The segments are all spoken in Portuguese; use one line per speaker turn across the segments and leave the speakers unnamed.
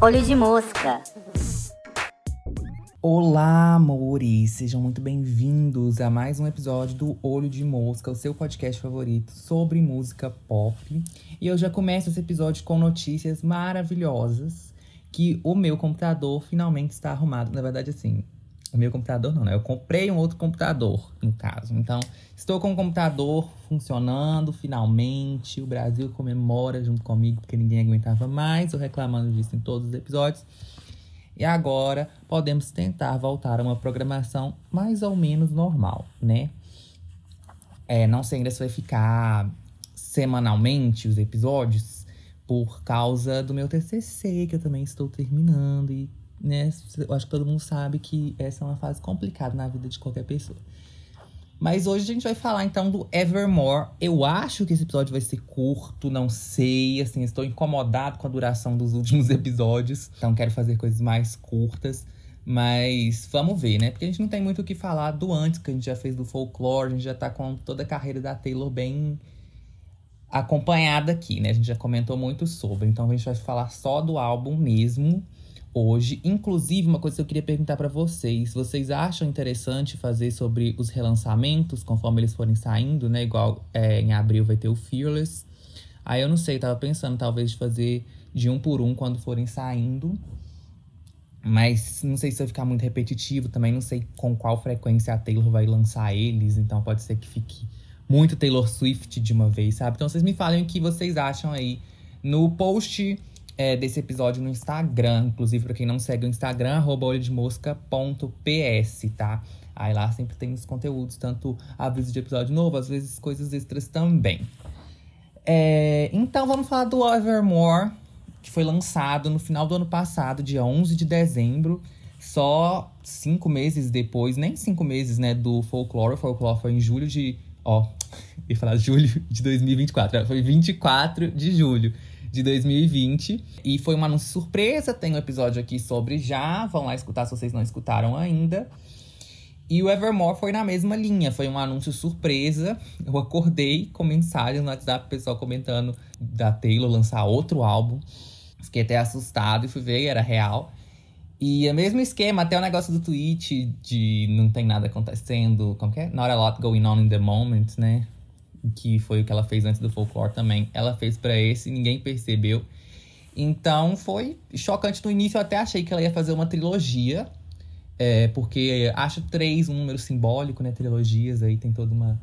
Olho de mosca.
Olá, amores! Sejam muito bem-vindos a mais um episódio do Olho de Mosca, o seu podcast favorito sobre música pop. E eu já começo esse episódio com notícias maravilhosas que o meu computador finalmente está arrumado. Na verdade, assim, o meu computador não, né? Eu comprei um outro computador, no caso. Então, estou com o computador funcionando finalmente. O Brasil comemora junto comigo, porque ninguém aguentava mais. Eu reclamando disso em todos os episódios. E agora podemos tentar voltar a uma programação mais ou menos normal, né? É, não sei ainda se vai ficar semanalmente os episódios, por causa do meu TCC, que eu também estou terminando. E, né, eu acho que todo mundo sabe que essa é uma fase complicada na vida de qualquer pessoa. Mas hoje a gente vai falar então do Evermore. Eu acho que esse episódio vai ser curto, não sei. Assim, estou incomodado com a duração dos últimos episódios. Então quero fazer coisas mais curtas. Mas vamos ver, né? Porque a gente não tem muito o que falar do antes, que a gente já fez do folclore, a gente já tá com toda a carreira da Taylor bem acompanhada aqui, né? A gente já comentou muito sobre. Então a gente vai falar só do álbum mesmo hoje. Inclusive, uma coisa que eu queria perguntar para vocês: vocês acham interessante fazer sobre os relançamentos conforme eles forem saindo, né? Igual é, em abril vai ter o Fearless. Aí eu não sei, tava pensando talvez de fazer de um por um quando forem saindo. Mas não sei se vai ficar muito repetitivo, também não sei com qual frequência a Taylor vai lançar eles, então pode ser que fique muito Taylor Swift de uma vez, sabe? Então vocês me falem o que vocês acham aí no post é, desse episódio no Instagram. Inclusive, para quem não segue o Instagram, arroba olhodemosca.ps, tá? Aí lá sempre tem os conteúdos, tanto aviso de episódio novo, às vezes coisas extras também. É, então vamos falar do Evermore, que foi lançado no final do ano passado, dia 11 de dezembro. Só cinco meses depois, nem cinco meses, né, do Folklore. O Folklore foi em julho de... Ó, ia falar julho de 2024. Foi 24 de julho de 2020. E foi um anúncio surpresa. Tem um episódio aqui sobre já. Vão lá escutar se vocês não escutaram ainda. E o Evermore foi na mesma linha, foi um anúncio surpresa. Eu acordei com mensagens no WhatsApp, pessoal comentando da Taylor lançar outro álbum. Fiquei até assustado e fui ver, era real. E é o mesmo esquema, até o negócio do tweet de não tem nada acontecendo, como que é? Not a lot going on in the moment, né? Que foi o que ela fez antes do folklore também. Ela fez para esse, ninguém percebeu. Então foi chocante no início, eu até achei que ela ia fazer uma trilogia. É, porque acho três um número simbólico, né? Trilogias aí tem toda uma.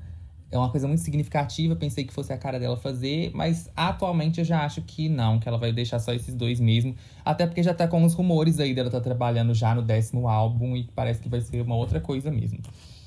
É uma coisa muito significativa. Pensei que fosse a cara dela fazer, mas atualmente eu já acho que não, que ela vai deixar só esses dois mesmo. Até porque já tá com os rumores aí dela tá trabalhando já no décimo álbum e parece que vai ser uma outra coisa mesmo.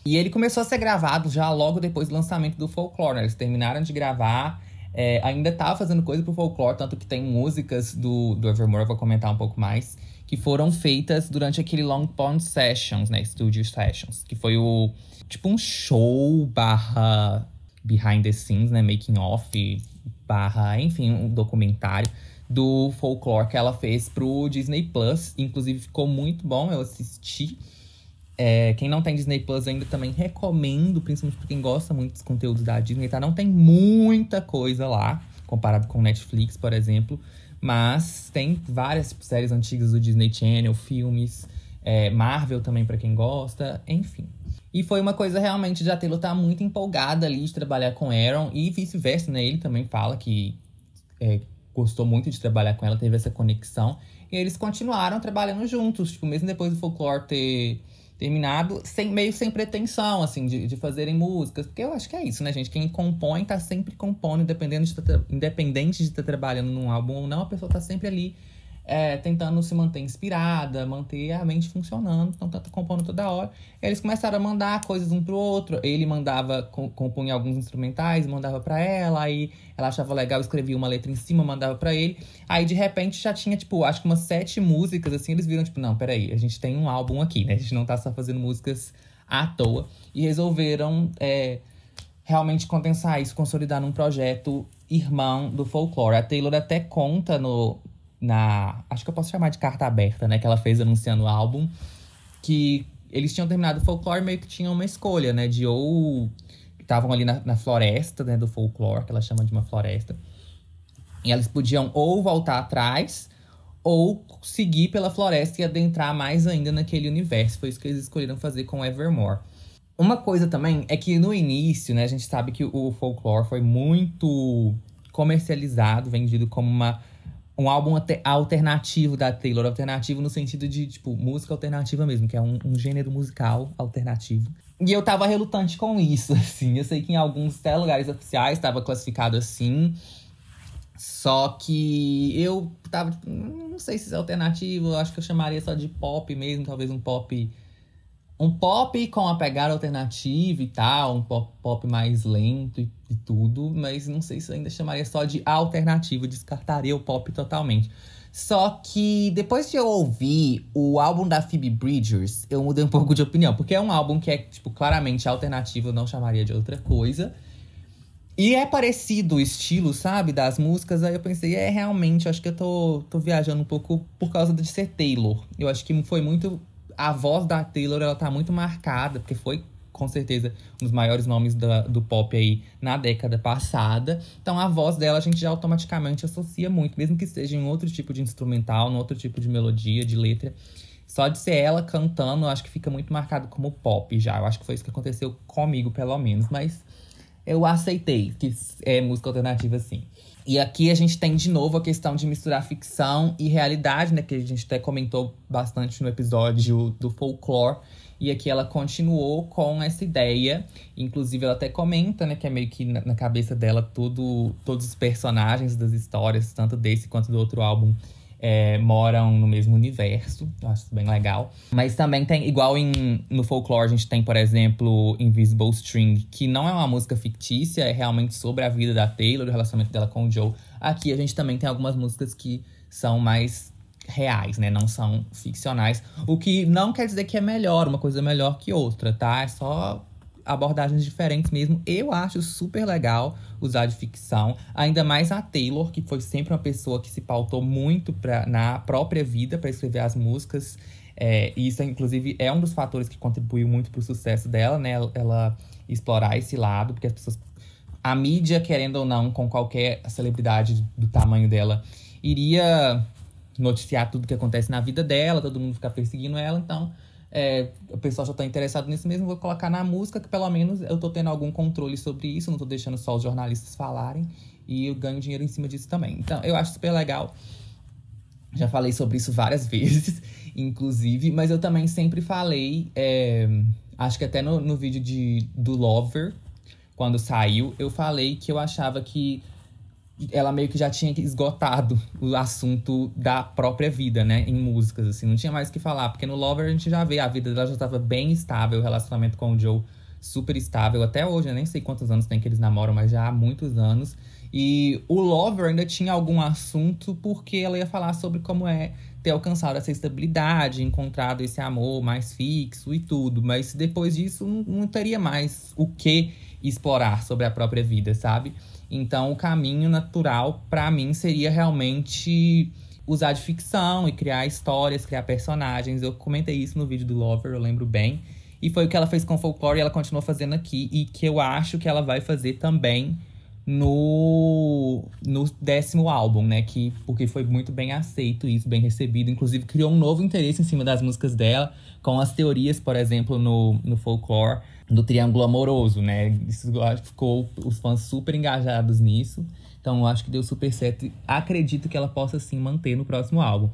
E ele começou a ser gravado já logo depois do lançamento do Folklore, né? Eles terminaram de gravar, é, ainda tava fazendo coisa pro Folklore, tanto que tem músicas do, do Evermore, eu vou comentar um pouco mais, que foram feitas durante aquele Long Pond Sessions, né? Studio Sessions, que foi o tipo um show barra behind the scenes, né? Making off, barra, enfim, um documentário do Folklore que ela fez pro Disney Plus. Inclusive ficou muito bom, eu assisti. É, quem não tem Disney Plus ainda também recomendo, principalmente pra quem gosta muito dos conteúdos da Disney, tá? Não tem muita coisa lá, comparado com Netflix, por exemplo. Mas tem várias séries antigas do Disney Channel, filmes, é, Marvel também para quem gosta, enfim. E foi uma coisa realmente de a Taylor tá muito empolgada ali de trabalhar com Aaron e vice-versa, né? Ele também fala que é, gostou muito de trabalhar com ela, teve essa conexão. E eles continuaram trabalhando juntos, tipo, mesmo depois do Folklore ter terminado sem, meio sem pretensão, assim, de, de fazerem músicas. Porque eu acho que é isso, né, gente? Quem compõe tá sempre compondo, independente de, tá, independente de estar tá trabalhando num álbum ou não, a pessoa tá sempre ali é, tentando se manter inspirada, manter a mente funcionando, então tá compondo toda hora. Eles começaram a mandar coisas um pro outro. Ele mandava, compunha alguns instrumentais, mandava para ela, aí ela achava legal, escrevia uma letra em cima, mandava para ele. Aí de repente já tinha, tipo, acho que umas sete músicas, assim, eles viram, tipo, não, peraí, a gente tem um álbum aqui, né? A gente não tá só fazendo músicas à toa. E resolveram é, realmente condensar isso, consolidar num projeto irmão do folclore. A Taylor até conta no, na. Acho que eu posso chamar de carta aberta, né? Que ela fez anunciando o álbum. Que eles tinham terminado o folclore meio que tinham uma escolha, né? De ou estavam ali na, na, floresta, né, do folclore, que ela chama de uma floresta. E elas podiam ou voltar atrás ou seguir pela floresta e adentrar mais ainda naquele universo. Foi isso que eles escolheram fazer com Evermore. Uma coisa também é que no início, né, a gente sabe que o folclore foi muito comercializado, vendido como uma um álbum alternativo da Taylor, alternativo no sentido de, tipo, música alternativa mesmo, que é um, um, gênero musical alternativo. E eu tava relutante com isso, assim. Eu sei que em alguns até lugares oficiais estava classificado assim. Só que eu tava, tipo, não sei se é alternativo, eu acho que eu chamaria só de pop mesmo, talvez um pop. Um pop com a pegada alternativa e tal, um pop, pop mais lento e, e tudo, mas não sei se ainda chamaria só de alternativo, descartaria o pop totalmente. Só que depois de eu ouvir o álbum da Phoebe Bridgers, eu mudei um pouco de opinião, porque é um álbum que é, tipo, claramente alternativo, eu não chamaria de outra coisa. E é parecido o estilo, sabe, das músicas. Aí eu pensei, é realmente, acho que eu tô, tô viajando um pouco por causa de ser Taylor. Eu acho que foi muito. A voz da Taylor, ela tá muito marcada, porque foi com certeza um dos maiores nomes da, do pop aí na década passada. Então a voz dela a gente já automaticamente associa muito, mesmo que seja em outro tipo de instrumental, em outro tipo de melodia, de letra. Só de ser ela cantando, eu acho que fica muito marcado como pop já. Eu acho que foi isso que aconteceu comigo, pelo menos. Mas eu aceitei que é música alternativa sim. E aqui a gente tem de novo a questão de misturar ficção e realidade, né? Que a gente até comentou bastante no episódio do folklore. E aqui ela continuou com essa ideia. Inclusive, ela até comenta, né, que é meio que na, cabeça dela tudo, todos os personagens das histórias, tanto desse quanto do outro álbum, é, moram no mesmo universo. Eu acho isso bem legal. Mas também tem, igual em, no folklore, a gente tem, por exemplo, Invisible String, que não é uma música fictícia, é realmente sobre a vida da Taylor, o relacionamento dela com o Joe. Aqui a gente também tem algumas músicas que são mais reais, né? Não são ficcionais. O que não quer dizer que é melhor, uma coisa melhor que outra, tá? É só abordagens diferentes mesmo. Eu acho super legal usar de ficção, ainda mais a Taylor, que foi sempre uma pessoa que se pautou muito pra, na própria vida para escrever as músicas. É, isso, inclusive, é um dos fatores que contribuiu muito para o sucesso dela, né? Ela explorar esse lado, porque as pessoas. A mídia, querendo ou não, com qualquer celebridade do tamanho dela, iria noticiar tudo que acontece na vida dela, todo mundo ficar perseguindo ela, então é, o pessoal já está interessado nisso mesmo, vou colocar na música, que pelo menos eu estou tendo algum controle sobre isso, não estou deixando só os jornalistas falarem, e eu ganho dinheiro em cima disso também. Então, eu acho super legal. Já falei sobre isso várias vezes, inclusive, mas eu também sempre falei, é, acho que até no, no vídeo de, do Lover, quando saiu, eu falei que eu achava que ela meio que já tinha esgotado o assunto da própria vida, né? Em músicas, assim. Não tinha mais o que falar. Porque no Lover a gente já vê, a vida dela já estava bem estável, o relacionamento com o Joe super estável. Até hoje, eu nem sei quantos anos tem que eles namoram, mas já há muitos anos. E o Lover ainda tinha algum assunto, porque ela ia falar sobre como é ter alcançado essa estabilidade, encontrado esse amor mais fixo e tudo. Mas depois disso, não, não teria mais o que explorar sobre a própria vida, sabe? Então, o caminho natural para mim seria realmente usar de ficção e criar histórias, criar personagens. Eu comentei isso no vídeo do Lover, eu lembro bem. E foi o que ela fez com Folklore e ela continuou fazendo aqui. E que eu acho que ela vai fazer também no, no décimo álbum, né? Que, porque foi muito bem aceito isso, bem recebido. Inclusive, criou um novo interesse em cima das músicas dela, com as teorias, por exemplo, no, no Folklore do triângulo amoroso, né? Isso ficou os fãs super engajados nisso. Então eu acho que deu super certo. Acredito que ela possa sim manter no próximo álbum.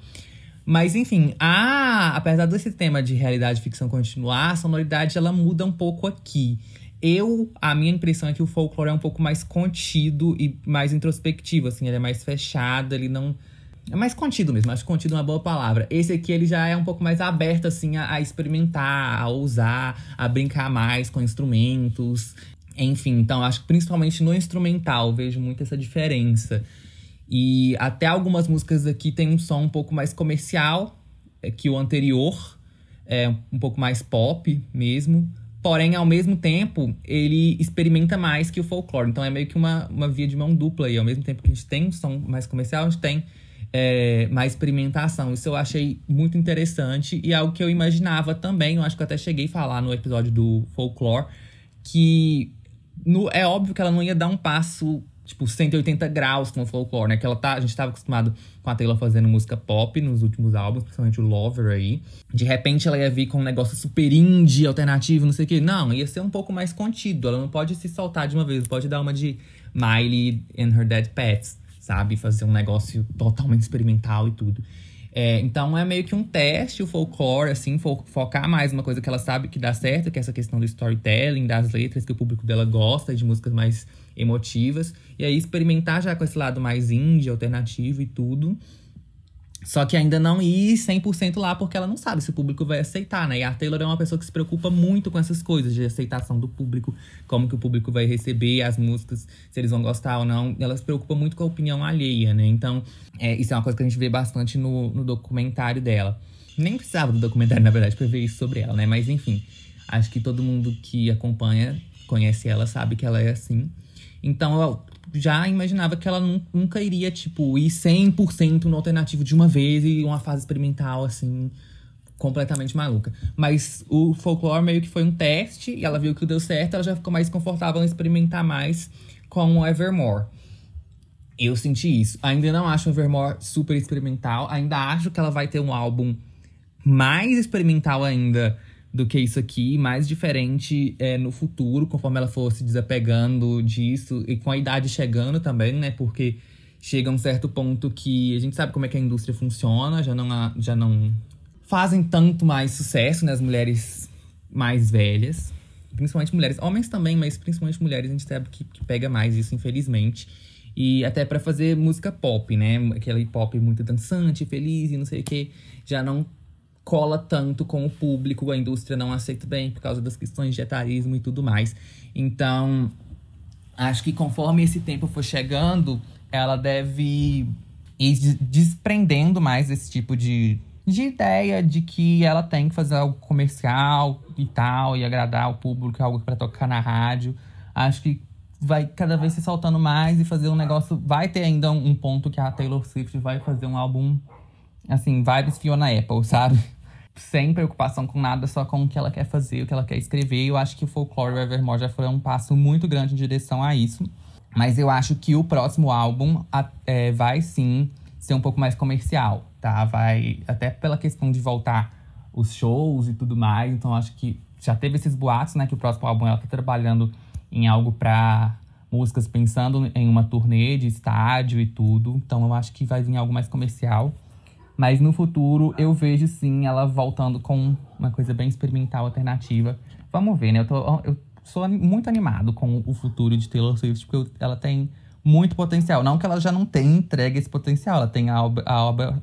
Mas enfim, a, apesar desse tema de realidade e ficção continuar, a sonoridade ela muda um pouco aqui. Eu, a minha impressão é que o folclore é um pouco mais contido e mais introspectivo, assim, ele é mais fechado, ele não é mais contido mesmo, acho contido uma boa palavra. Esse aqui ele já é um pouco mais aberto, assim, a, a experimentar, a usar, a brincar mais com instrumentos. Enfim, então acho que principalmente no instrumental vejo muito essa diferença. E até algumas músicas aqui tem um som um pouco mais comercial é, que o anterior, é um pouco mais pop mesmo. Porém, ao mesmo tempo, ele experimenta mais que o folclore. Então é meio que uma, uma via de mão dupla aí. Ao mesmo tempo que a gente tem um som mais comercial, a gente tem é, mais experimentação. Isso eu achei muito interessante e é algo que eu imaginava também. Eu acho que eu até cheguei a falar no episódio do Folklore que no, é óbvio que ela não ia dar um passo tipo, 180 graus com o folclore, né? Que ela tá, a gente tava acostumado com a Taylor fazendo música pop nos últimos álbuns, principalmente o Lover aí. De repente ela ia vir com um negócio super indie, alternativo, não sei o quê. Não, ia ser um pouco mais contido. Ela não pode se soltar de uma vez, pode dar uma de Miley and Her Dead Pets, sabe? Fazer um negócio totalmente experimental e tudo. É, então é meio que um teste, o folclore, assim, fo focar mais uma coisa que ela sabe que dá certo, que é essa questão do storytelling, das letras que o público dela gosta, de músicas mais emotivas. E aí experimentar já com esse lado mais indie, alternativo e tudo. Só que ainda não ir 100% lá, porque ela não sabe se o público vai aceitar, né? E a Taylor é uma pessoa que se preocupa muito com essas coisas de aceitação do público, como que o público vai receber as músicas, se eles vão gostar ou não. Ela se preocupa muito com a opinião alheia, né? Então, é, isso é uma coisa que a gente vê bastante no, no documentário dela. Nem precisava do documentário, na verdade, pra ver isso sobre ela, né? Mas enfim, acho que todo mundo que acompanha, conhece ela, sabe que ela é assim. Então já imaginava que ela nunca iria, tipo, ir 100% no alternativo de uma vez e uma fase experimental, assim, completamente maluca. Mas o folklore meio que foi um teste e ela viu que deu certo, ela já ficou mais confortável em experimentar mais com o Evermore. Eu senti isso. Ainda não acho o Evermore super experimental, ainda acho que ela vai ter um álbum mais experimental ainda do que isso aqui, mais diferente é, no futuro, conforme ela for se desapegando disso e com a idade chegando também, né? Porque chega um certo ponto que a gente sabe como é que a indústria funciona, já não, já não fazem tanto mais sucesso, né? As mulheres mais velhas, principalmente mulheres, homens também, mas principalmente mulheres, a gente sabe que, que pega mais isso, infelizmente. E até para fazer música pop, né? Aquele pop muito dançante, feliz e não sei o que, já não cola tanto com o público, a indústria não aceita bem por causa das questões de etarismo e tudo mais. Então, acho que conforme esse tempo for chegando, ela deve ir desprendendo mais esse tipo de, de ideia de que ela tem que fazer algo comercial e tal, e agradar o público, algo para tocar na rádio. Acho que vai cada vez se soltando mais e fazer um negócio. Vai ter ainda um ponto que a Taylor Swift vai fazer um álbum, assim, vibes Fiona Apple, sabe? Sem preocupação com nada, só com o que ela quer fazer, o que ela quer escrever. Eu acho que o Folklore e Evermore já foram um passo muito grande em direção a isso. Mas eu acho que o próximo álbum é, vai sim ser um pouco mais comercial, tá? Vai até pela questão de voltar os shows e tudo mais. Então acho que já teve esses boatos, né? Que o próximo álbum ela tá trabalhando em algo para músicas pensando em uma turnê de estádio e tudo. Então eu acho que vai vir algo mais comercial. Mas no futuro eu vejo sim ela voltando com uma coisa bem experimental, alternativa. Vamos ver, né? Eu, tô, eu sou muito animado com o futuro de Taylor Swift, porque ela tem muito potencial. Não que ela já não tenha entregue esse potencial, ela tem a obra,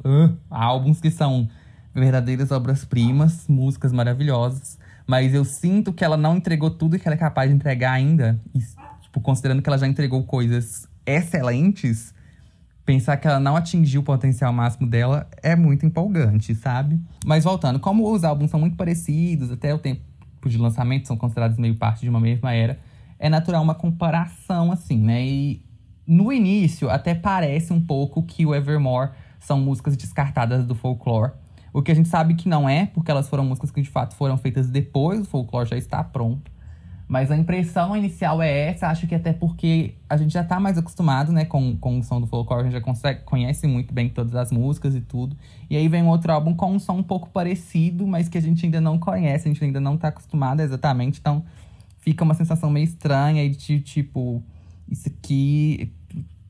a álbuns que são verdadeiras obras-primas, músicas maravilhosas. Mas eu sinto que ela não entregou tudo que ela é capaz de entregar ainda. E, tipo, considerando que ela já entregou coisas excelentes, pensar que ela não atingiu o potencial máximo dela é muito empolgante, sabe? Mas voltando, como os álbuns são muito parecidos, até o tempo de lançamento são considerados meio parte de uma mesma era, é natural uma comparação, assim, né? E no início até parece um pouco que o Evermore são músicas descartadas do folklore. O que a gente sabe que não é, porque elas foram músicas que de fato foram feitas depois do folklore já está pronto. Mas a impressão inicial é essa, acho que até porque a gente já tá mais acostumado, né, com, com o som do folclore, a gente já consegue, conhece muito bem todas as músicas e tudo. E aí vem um outro álbum com um som um pouco parecido, mas que a gente ainda não conhece, a gente ainda não tá acostumado exatamente, então fica uma sensação meio estranha de tipo, isso aqui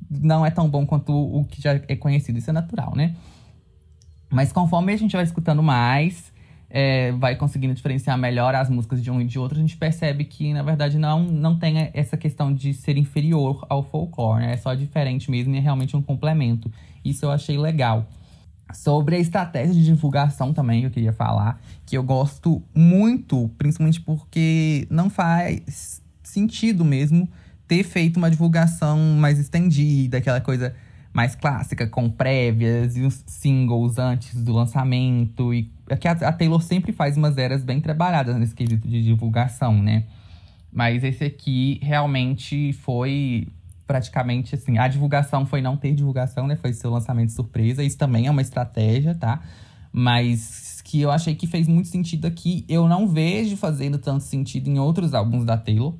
não é tão bom quanto o que já é conhecido, isso é natural, né? Mas conforme a gente vai escutando mais, é, vai conseguindo diferenciar melhor as músicas de um e de outro, a gente percebe que, na verdade, não, não tem essa questão de ser inferior ao folclore, né? É só diferente mesmo e é realmente um complemento. Isso eu achei legal. Sobre a estratégia de divulgação também, eu queria falar, que eu gosto muito, principalmente porque não faz sentido mesmo ter feito uma divulgação mais estendida, aquela coisa mais clássica, com prévias e os singles antes do lançamento. E é que a, a Taylor sempre faz umas eras bem trabalhadas nesse quesito de divulgação, né? Mas esse aqui realmente foi praticamente assim. A divulgação foi não ter divulgação, né? Foi seu lançamento surpresa. Isso também é uma estratégia, tá? Mas que eu achei que fez muito sentido aqui. Eu não vejo fazendo tanto sentido em outros álbuns da Taylor.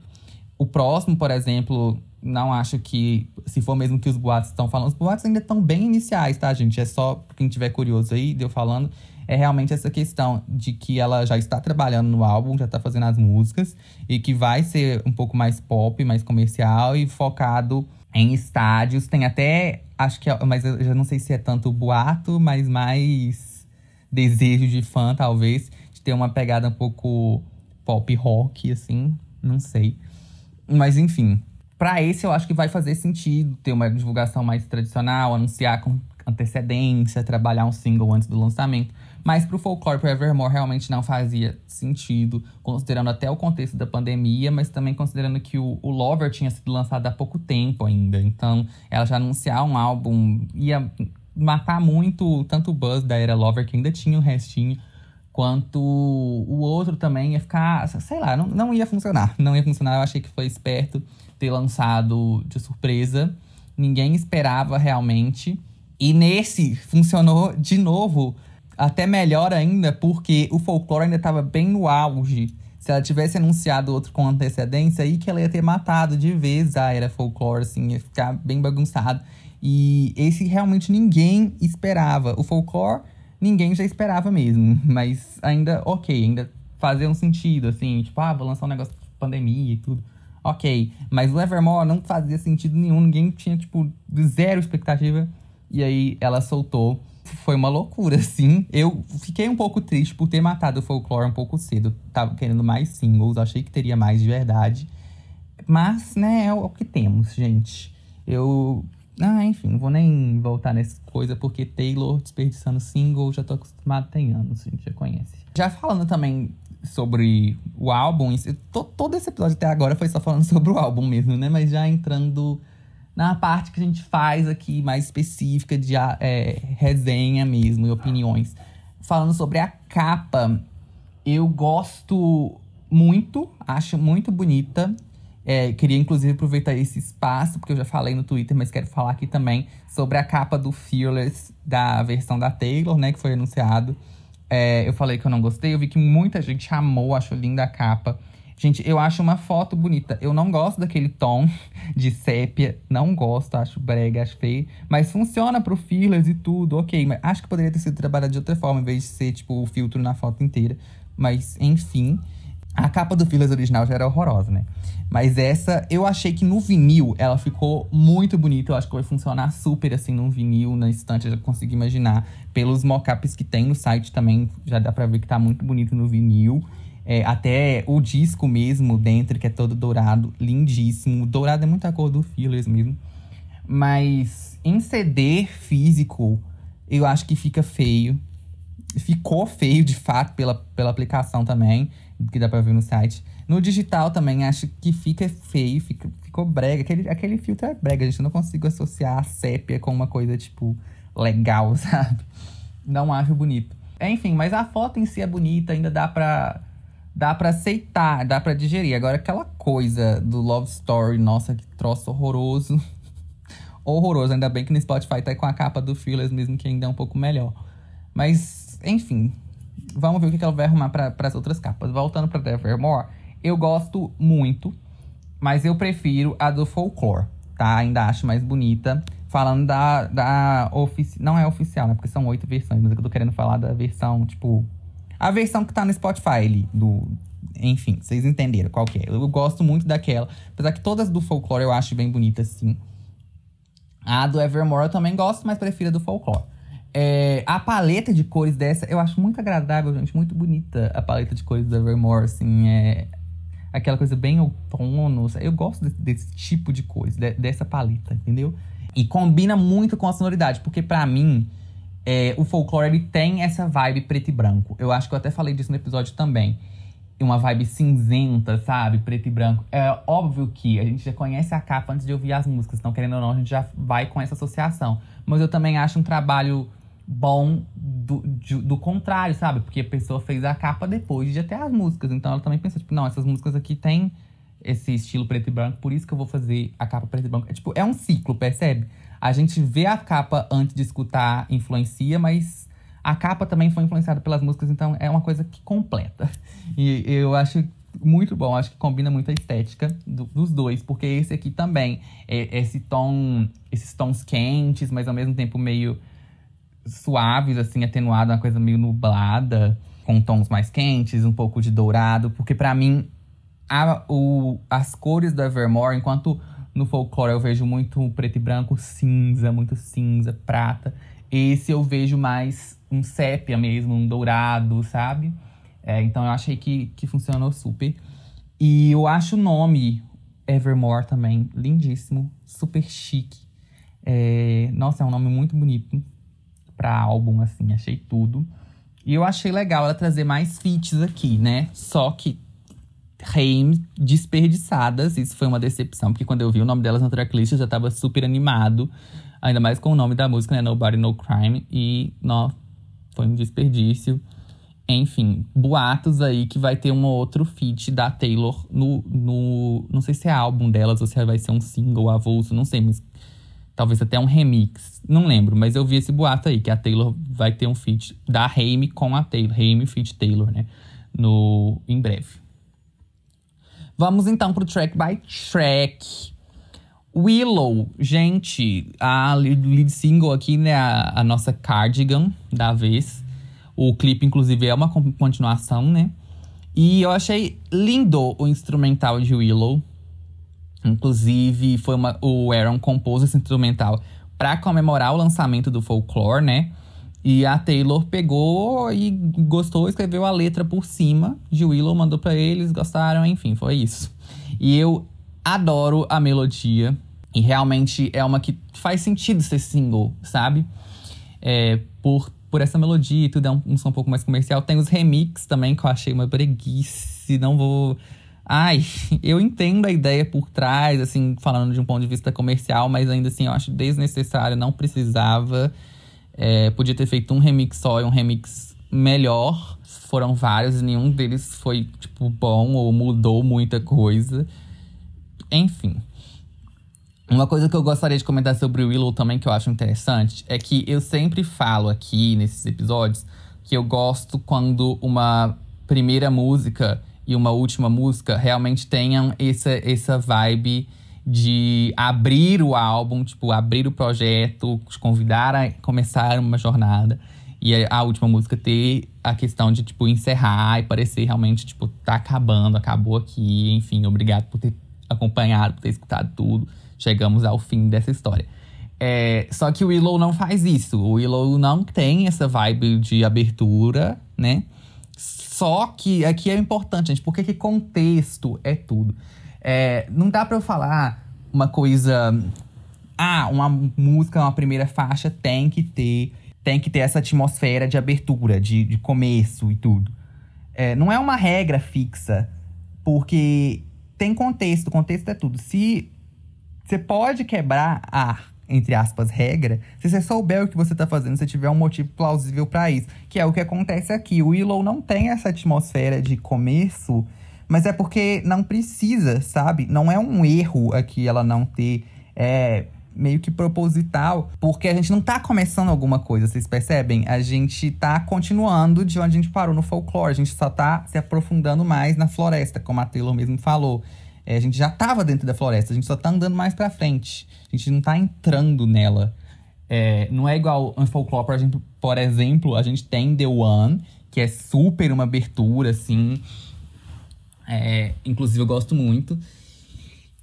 O próximo, por exemplo, não acho que, se for mesmo que os boatos estão falando, os boatos ainda estão bem iniciais, tá, gente? É só quem tiver curioso aí, deu falando. É realmente essa questão de que ela já está trabalhando no álbum, já está fazendo as músicas, e que vai ser um pouco mais pop, mais comercial e focado em estádios. Tem até, acho que, é, mas eu já não sei se é tanto boato, mas mais desejo de fã, talvez, de ter uma pegada um pouco pop rock, assim, não sei. Mas enfim, para esse eu acho que vai fazer sentido ter uma divulgação mais tradicional, anunciar com antecedência, trabalhar um single antes do lançamento. Mas pro Folklore pro Evermore realmente não fazia sentido, considerando até o contexto da pandemia, mas também considerando que o, o Lover tinha sido lançado há pouco tempo ainda. Então, ela já anunciar um álbum ia matar muito tanto o buzz da era Lover, que ainda tinha o restinho, quanto o outro também ia ficar, sei lá, não, não ia funcionar. Não ia funcionar, eu achei que foi esperto ter lançado de surpresa. Ninguém esperava realmente. E nesse funcionou de novo, até melhor ainda, porque o folclore ainda estava bem no auge. Se ela tivesse anunciado outro com antecedência, aí que ela ia ter matado de vez a era folclore, assim, ia ficar bem bagunçado. E esse realmente ninguém esperava. O folclore ninguém já esperava mesmo. Mas ainda, ok, ainda fazia um sentido, assim, tipo, ah, vou lançar um negócio de pandemia e tudo. Ok, mas o Evermore não fazia sentido nenhum, ninguém tinha, tipo, zero expectativa. E aí ela soltou. Foi uma loucura, assim. Eu fiquei um pouco triste por ter matado o Folklore um pouco cedo. Tava querendo mais singles, achei que teria mais de verdade. Mas, né, é o que temos, gente. Eu ah, enfim, não vou nem voltar nessa coisa, porque Taylor desperdiçando single, já tô acostumado, tem anos, a gente já conhece. Já falando também sobre o álbum, todo esse episódio até agora foi só falando sobre o álbum mesmo, né? Mas já entrando na parte que a gente faz aqui, mais específica de é, resenha mesmo e opiniões. Falando sobre a capa, eu gosto muito, acho muito bonita. É, queria, inclusive, aproveitar esse espaço, porque eu já falei no Twitter, mas quero falar aqui também sobre a capa do Fearless, da versão da Taylor, né, que foi anunciado. É, eu falei que eu não gostei, eu vi que muita gente amou, achou linda a capa. Gente, eu acho uma foto bonita. Eu não gosto daquele tom de sépia, não gosto, acho brega, acho feio. Mas funciona pro Fearless e tudo, ok. Mas acho que poderia ter sido trabalhado de outra forma, em vez de ser, tipo, o filtro na foto inteira. Mas, enfim. A capa do Fearless original já era horrorosa, né? Mas essa, eu achei que no vinil ela ficou muito bonita. Eu acho que vai funcionar super assim no vinil, na estante. Eu já consigo imaginar. Pelos mockups que tem no site também, já dá pra ver que tá muito bonito no vinil. É, até o disco mesmo dentro, que é todo dourado, lindíssimo. Dourado é muita cor do Fearless mesmo. Mas em CD físico, eu acho que fica feio. Ficou feio, de fato, pela, pela aplicação também que dá pra ver no site. No digital também acho que fica feio, fica, ficou brega. Aquele, aquele filtro é brega, gente. Eu não consigo associar a sépia com uma coisa, tipo, legal, sabe? Não acho bonito. Enfim, mas a foto em si é bonita, ainda dá pra, dá pra aceitar, dá pra digerir. Agora, aquela coisa do Love Story, nossa, que troço horroroso. horroroso. Ainda bem que no Spotify tá com a capa do Fearless mesmo, que ainda é um pouco melhor. Mas, enfim, vamos ver o que ela vai arrumar para as outras capas. Voltando para Evermore, eu gosto muito, mas eu prefiro a do Folklore, tá? Ainda acho mais bonita. Falando da, da oficial. Não é oficial, né? Porque são oito versões, mas eu tô querendo falar da versão, tipo. A versão que tá no Spotify ali, do. Enfim, vocês entenderam qual que é. Eu gosto muito daquela. Apesar que todas do Folklore eu acho bem bonitas, sim. A do Evermore eu também gosto, mas prefiro a do Folklore. É, a paleta de cores dessa eu acho muito agradável, gente. Muito bonita a paleta de cores do Evermore, assim. É aquela coisa bem outono. Eu gosto desse, desse tipo de cores, de, dessa paleta, entendeu? E combina muito com a sonoridade, porque para mim, é, o folclore ele tem essa vibe preto e branco. Eu acho que eu até falei disso no episódio também. Uma vibe cinzenta, sabe? Preto e branco. É óbvio que a gente já conhece a capa antes de ouvir as músicas, então, querendo ou não, a gente já vai com essa associação. Mas eu também acho um trabalho bom do, de, do contrário, sabe? Porque a pessoa fez a capa depois de até as músicas. Então ela também pensou, tipo, não, essas músicas aqui tem esse estilo preto e branco, por isso que eu vou fazer a capa preto e branco. É, tipo, é um ciclo, percebe? A gente vê a capa antes de escutar, influencia, mas a capa também foi influenciada pelas músicas, então é uma coisa que completa. E eu acho muito bom. Acho que combina muito a estética do, dos dois, porque esse aqui também é esse tom, esses tons quentes, mas ao mesmo tempo meio suaves, assim, atenuado, uma coisa meio nublada, com tons mais quentes, um pouco de dourado, porque para mim a, o, as cores do Evermore, enquanto no folclore eu vejo muito preto e branco, cinza, muito cinza, prata. Esse eu vejo mais um sépia mesmo, um dourado, sabe? É, então eu achei que, que funcionou super. E eu acho o nome Evermore também lindíssimo, super chique. É, nossa, é um nome muito bonito para álbum, assim, achei tudo. E eu achei legal ela trazer mais feats aqui, né? Só que Reim desperdiçadas, isso foi uma decepção, porque quando eu vi o nome delas na tracklist eu já tava super animado. Ainda mais com o nome da música, né? Nobody No Crime. E, não, foi um desperdício. Enfim, boatos aí que vai ter um outro feat da Taylor no, no. Não sei se é álbum delas ou se vai ser um single avulso, não sei, mas talvez até um remix. Não lembro, mas eu vi esse boato aí, que a Taylor vai ter um feat da Haim com a Taylor. Haim feat Taylor, né? No, em breve. Vamos então pro track by track. Willow, gente, a lead single aqui, né? A, a nossa cardigan da vez. O clipe, inclusive, é uma continuação, né? E eu achei lindo o instrumental de Willow. Inclusive, foi uma, o Aaron compôs esse instrumental para comemorar o lançamento do Folklore, né? E a Taylor pegou e gostou, escreveu a letra por cima de Willow, mandou para eles, gostaram, enfim, foi isso. E eu adoro a melodia. E realmente é uma que faz sentido ser single, sabe? É, por por essa melodia e tudo, é um, um som um pouco mais comercial. Tem os remix também, que eu achei uma preguiça, não vou... Ai, eu entendo a ideia por trás, assim, falando de um ponto de vista comercial, mas ainda assim eu acho desnecessário, não precisava. É, podia ter feito um remix só e um remix melhor. Foram vários, nenhum deles foi, tipo, bom ou mudou muita coisa. Enfim. Uma coisa que eu gostaria de comentar sobre o Willow também, que eu acho interessante, é que eu sempre falo aqui nesses episódios que eu gosto quando uma primeira música e uma última música realmente tenham essa, essa vibe de abrir o álbum, tipo, abrir o projeto, te convidar a começar uma jornada. E a última música ter a questão de, tipo, encerrar e parecer realmente, tipo, tá acabando, acabou aqui, enfim, obrigado por ter acompanhado, por ter escutado tudo chegamos ao fim dessa história. É, só que o Willow não faz isso. O Willow não tem essa vibe de abertura, né? Só que aqui é importante, gente, porque que contexto é tudo. É, não dá para eu falar uma coisa. Ah, uma música, uma primeira faixa tem que ter. Tem que ter essa atmosfera de abertura, de, de começo e tudo. É, não é uma regra fixa, porque tem contexto, contexto é tudo. Se você pode quebrar a, entre aspas, regra, se você souber o que você tá fazendo, se tiver um motivo plausível para isso. Que é o que acontece aqui. O Willow não tem essa atmosfera de começo, mas é porque não precisa, sabe? Não é um erro aqui ela não ter. É, meio que proposital, porque a gente não tá começando alguma coisa, vocês percebem? A gente tá continuando de onde a gente parou no folclore, a gente só tá se aprofundando mais na floresta, como a Taylor mesmo falou. É, a gente já estava dentro da floresta, a gente só está andando mais para frente. A gente não está entrando nela. É, não é igual em folclore, por exemplo, por exemplo, a gente tem The One, que é super uma abertura, assim. É, inclusive, eu gosto muito.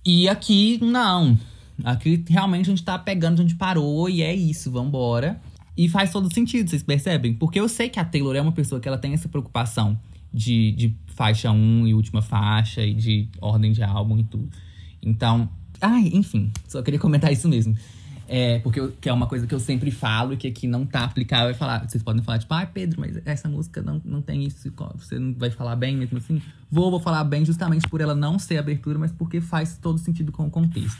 E aqui, não. Aqui, realmente, a gente tá pegando, a gente parou e é isso, vambora. E faz todo sentido, vocês percebem? Porque eu sei que a Taylor é uma pessoa que ela tem essa preocupação de, de faixa 1 e última faixa, e de ordem de álbum e tudo. Então, ai, enfim, só queria comentar isso mesmo. É, porque eu, que é uma coisa que eu sempre falo e que aqui não tá aplicável. É falar, vocês podem falar, tipo, ai, ah, Pedro, mas essa música não, não tem isso. Você não vai falar bem mesmo assim? Vou, vou falar bem justamente por ela não ser abertura, mas porque faz todo sentido com o contexto.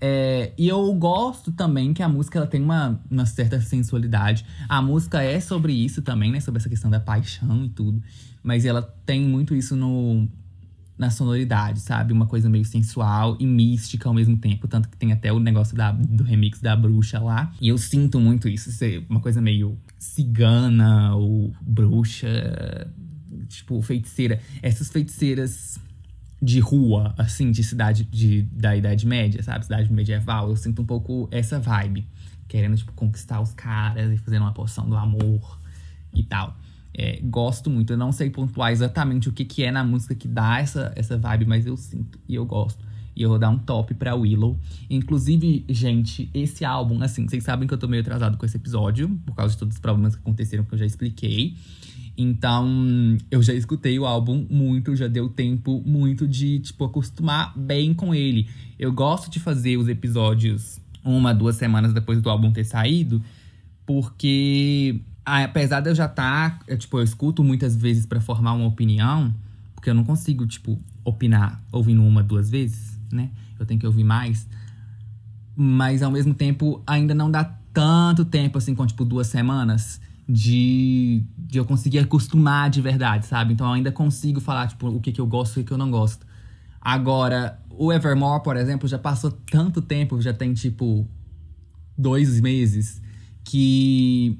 É, e eu gosto também que a música ela tem uma, uma certa sensualidade. A música é sobre isso também, né? Sobre essa questão da paixão e tudo. Mas ela tem muito isso no, na sonoridade, sabe? Uma coisa meio sensual e mística ao mesmo tempo. Tanto que tem até o negócio da, do remix da bruxa lá. E eu sinto muito isso, ser uma coisa meio cigana ou bruxa. tipo, feiticeira. Essas feiticeiras de rua, assim, de cidade de, da Idade Média, sabe? Cidade medieval. Eu sinto um pouco essa vibe. Querendo, tipo, conquistar os caras e fazendo uma poção do amor e tal. É, gosto muito. Eu não sei pontuar exatamente o que, que é na música que dá essa, essa vibe, mas eu sinto e eu gosto. E eu vou dar um top pra Willow. Inclusive, gente, esse álbum, assim, vocês sabem que eu tô meio atrasado com esse episódio, por causa de todos os problemas que aconteceram que eu já expliquei. Então, eu já escutei o álbum muito, já deu tempo muito de, tipo, acostumar bem com ele. Eu gosto de fazer os episódios uma, duas semanas depois do álbum ter saído, porque apesar de eu já estar, tá, tipo, eu escuto muitas vezes para formar uma opinião, porque eu não consigo, tipo, opinar ouvindo uma, duas vezes, né? Eu tenho que ouvir mais. Mas ao mesmo tempo, ainda não dá tanto tempo assim, com tipo duas semanas de, de eu conseguir acostumar de verdade, sabe? Então eu ainda consigo falar, tipo, o que, que eu gosto e o que eu não gosto. Agora, o Evermore, por exemplo, já passou tanto tempo, já tem, tipo, dois meses, que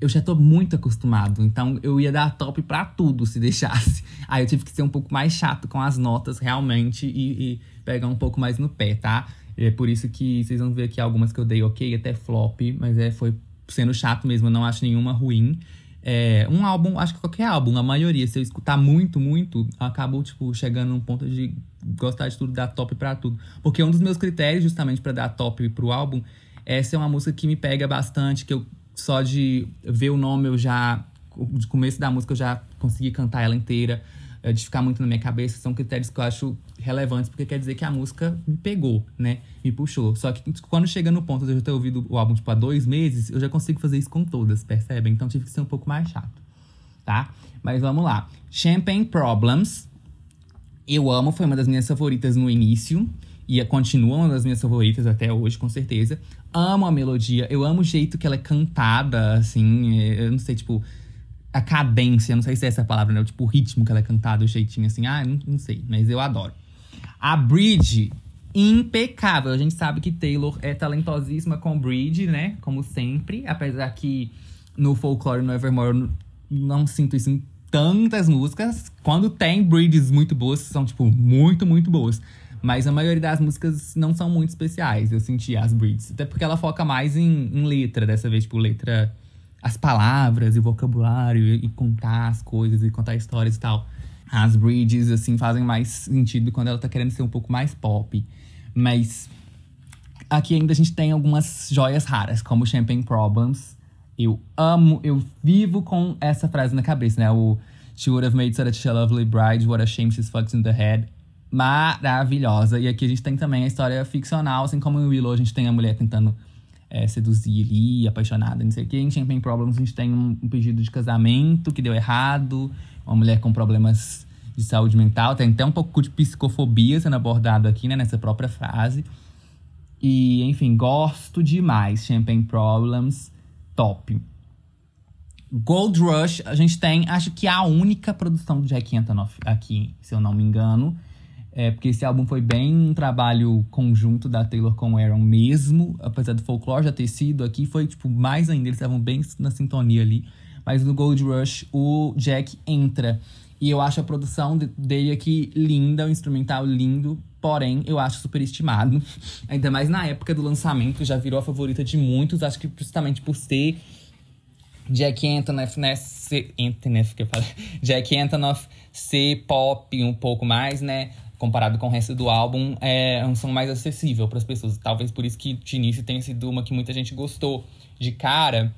eu já tô muito acostumado. Então eu ia dar top para tudo se deixasse. Aí eu tive que ser um pouco mais chato com as notas realmente e, e pegar um pouco mais no pé, tá? É por isso que vocês vão ver aqui algumas que eu dei ok, até flop, mas é, foi sendo chato mesmo, eu não acho nenhuma ruim. É, um álbum, acho que qualquer álbum, a maioria, se eu escutar muito, muito, acabo, tipo, chegando num ponto de gostar de tudo, dar top para tudo. Porque um dos meus critérios, justamente para dar top pro álbum, é ser uma música que me pega bastante, que eu só de ver o nome eu já. De começo da música eu já consegui cantar ela inteira. É, de ficar muito na minha cabeça, são critérios que eu acho relevantes, porque quer dizer que a música me pegou, né? Me puxou. Só que quando chega no ponto de eu já ter ouvido o álbum, tipo, há dois meses, eu já consigo fazer isso com todas, percebem? Então tive que ser um pouco mais chato, tá? Mas vamos lá. Champagne Problems. Eu amo, foi uma das minhas favoritas no início. E continua uma das minhas favoritas até hoje, com certeza. Amo a melodia, eu amo o jeito que ela é cantada, assim. É, eu não sei, tipo, a cadência, não sei se é essa a palavra, né? Tipo, o ritmo que ela é cantada, o jeitinho assim. Ah, não, não sei, mas eu adoro. A Bridge, impecável. A gente sabe que Taylor é talentosíssima com Bridge, né? Como sempre. Apesar que no Folklore no Evermore eu não sinto isso em tantas músicas. Quando tem bridges muito boas, são, tipo, muito, muito boas. Mas a maioria das músicas não são muito especiais, eu senti as bridges. Até porque ela foca mais em, em letra, dessa vez, tipo, letra. As palavras e vocabulário, e, e contar as coisas, e contar histórias e tal. As bridges, assim, fazem mais sentido quando ela tá querendo ser um pouco mais pop. Mas aqui ainda a gente tem algumas joias raras, como Champagne Problems. Eu amo, eu vivo com essa frase na cabeça, né? O She would have made such a lovely bride, what a shame she's fucked in the head maravilhosa. E aqui a gente tem também a história ficcional, assim como em Willow a gente tem a mulher tentando é, seduzir ali, apaixonada, não sei o quê. Em Champagne Problems a gente tem um, um, pedido de casamento que deu errado, uma mulher com problemas de saúde mental, tem até um pouco de psicofobia sendo abordado aqui, né, nessa própria frase. E, enfim, gosto demais. Champagne Problems, top. Gold Rush, a gente tem, acho que a única produção do Jack Antonoff aqui, se eu não me engano. É, porque esse álbum foi bem um trabalho conjunto da Taylor com o Aaron mesmo. Apesar do folclore já ter sido aqui, foi tipo mais ainda, eles estavam bem na sintonia ali. Mas no Gold Rush o Jack entra. E eu acho a produção dele aqui linda, o instrumental lindo, porém eu acho super estimado. Ainda mais na época do lançamento, já virou a favorita de muitos, acho que justamente por ser Jack Antonoff, né? Ser, Antonoff, que eu falei. Jack Antonoff ser pop um pouco mais, né? Comparado com o resto do álbum, é um som mais acessível para as pessoas. Talvez por isso que de início tenha sido uma que muita gente gostou de cara.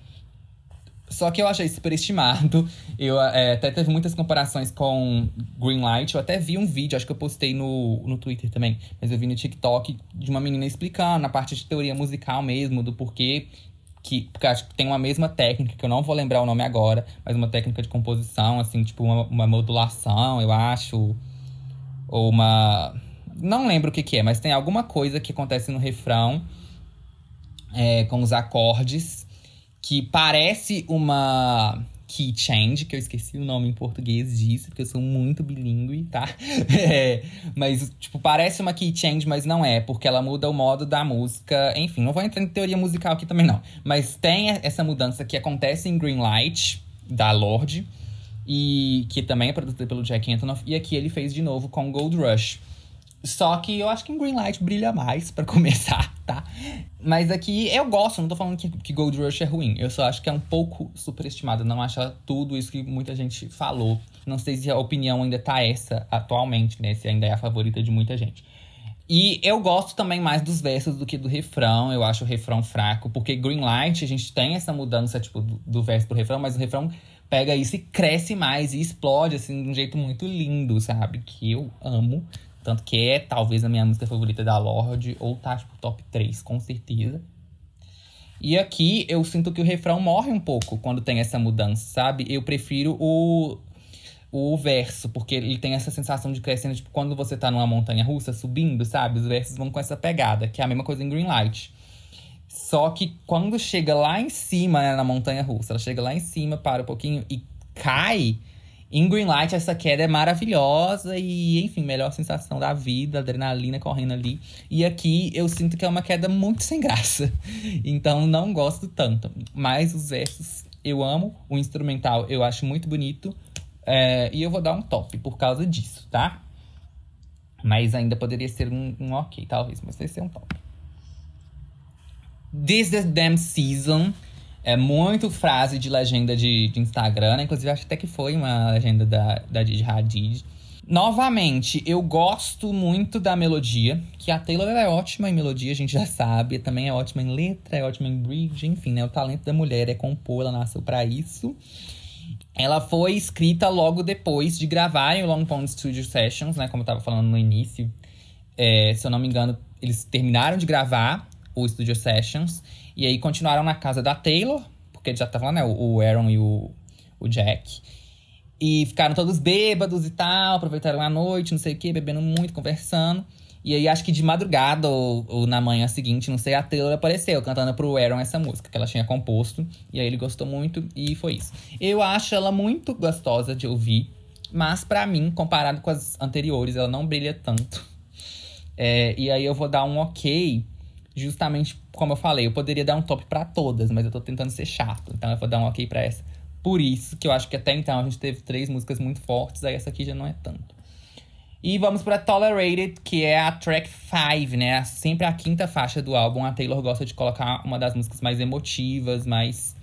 Só que eu achei superestimado. Eu é, até teve muitas comparações com Greenlight. Eu até vi um vídeo, acho que eu postei no, no Twitter também. Mas eu vi no TikTok de uma menina explicando na parte de teoria musical mesmo, do porquê que porque acho que tem uma mesma técnica, que eu não vou lembrar o nome agora, mas uma técnica de composição, assim, tipo uma, uma modulação, eu acho ou uma. Não lembro o que, que é, mas tem alguma coisa que acontece no refrão é, com os acordes que parece uma key change, que eu esqueci o nome em português disso, porque eu sou muito bilíngue, tá? É, mas, tipo, parece uma key change, mas não é, porque ela muda o modo da música. Enfim, não vou entrar em teoria musical aqui também, não. Mas tem essa mudança que acontece em Green Light, da Lorde e que também é produzida pelo Jack Antonoff. E aqui ele fez de novo com Gold Rush. Só que eu acho que em Greenlight brilha mais, para começar, tá? Mas aqui eu gosto, não tô falando que, que Gold Rush é ruim. Eu só acho que é um pouco superestimado. Não acho tudo isso que muita gente falou. Não sei se a opinião ainda tá essa atualmente, né? Se ainda é a favorita de muita gente. E eu gosto também mais dos versos do que do refrão. Eu acho o refrão fraco, porque Greenlight a gente tem essa mudança, tipo, do, do verso pro refrão, mas o refrão pega isso e cresce mais e explode, assim, de um jeito muito lindo, sabe? Que eu amo. Tanto que é talvez a minha música favorita da Lorde, ou tá, tipo, top 3, com certeza. E aqui eu sinto que o refrão morre um pouco quando tem essa mudança, sabe? Eu prefiro o, o verso, porque ele tem essa sensação de crescendo, tipo, quando você tá numa montanha russa subindo, sabe? Os versos vão com essa pegada, que é a mesma coisa em Greenlight. Só que quando chega lá em cima, né, na montanha russa, ela chega lá em cima, para um pouquinho e cai em Greenlight, essa queda é maravilhosa e, enfim, melhor sensação da vida, adrenalina correndo ali. E aqui eu sinto que é uma queda muito sem graça. Então não gosto tanto. Mas os versos eu amo, o instrumental eu acho muito bonito. É, e eu vou dar um top por causa disso, tá? Mas ainda poderia ser um, um ok, talvez, mas vai ser um top. This is Damn Season é muito frase de legenda de, de Instagram, né? Inclusive, acho até que foi uma legenda da, da Didi Hadid. Novamente, eu gosto muito da melodia, que a Taylor é ótima em melodia, a gente já sabe, também é ótima em letra, é ótima em bridge, enfim, né? O talento da mulher é compor, ela nasceu para isso. Ela foi escrita logo depois de gravarem o Long Pond Studio Sessions, né? Como eu tava falando no início. É, se eu não me engano, eles terminaram de gravar o Studio Sessions. E aí continuaram na casa da Taylor, porque já estavam lá, né? O Aaron e o, o Jack. E ficaram todos bêbados e tal, aproveitaram a noite, não sei o quê, bebendo muito, conversando. E aí, acho que de madrugada ou, ou, na manhã seguinte, não sei, a Taylor apareceu cantando pro Aaron essa música que ela tinha composto. E aí ele gostou muito e foi isso. Eu acho ela muito gostosa de ouvir, mas para mim, comparado com as anteriores, ela não brilha tanto. É, e aí eu vou dar um ok justamente como eu falei, eu poderia dar um top para todas, mas eu tô tentando ser chato. Então eu vou dar um ok pra essa. Por isso que eu acho que até então a gente teve três músicas muito fortes, aí essa aqui já não é tanto. E vamos para Tolerated, que é a track 5, né? Sempre a quinta faixa do álbum. A Taylor gosta de colocar uma das músicas mais emotivas, mais,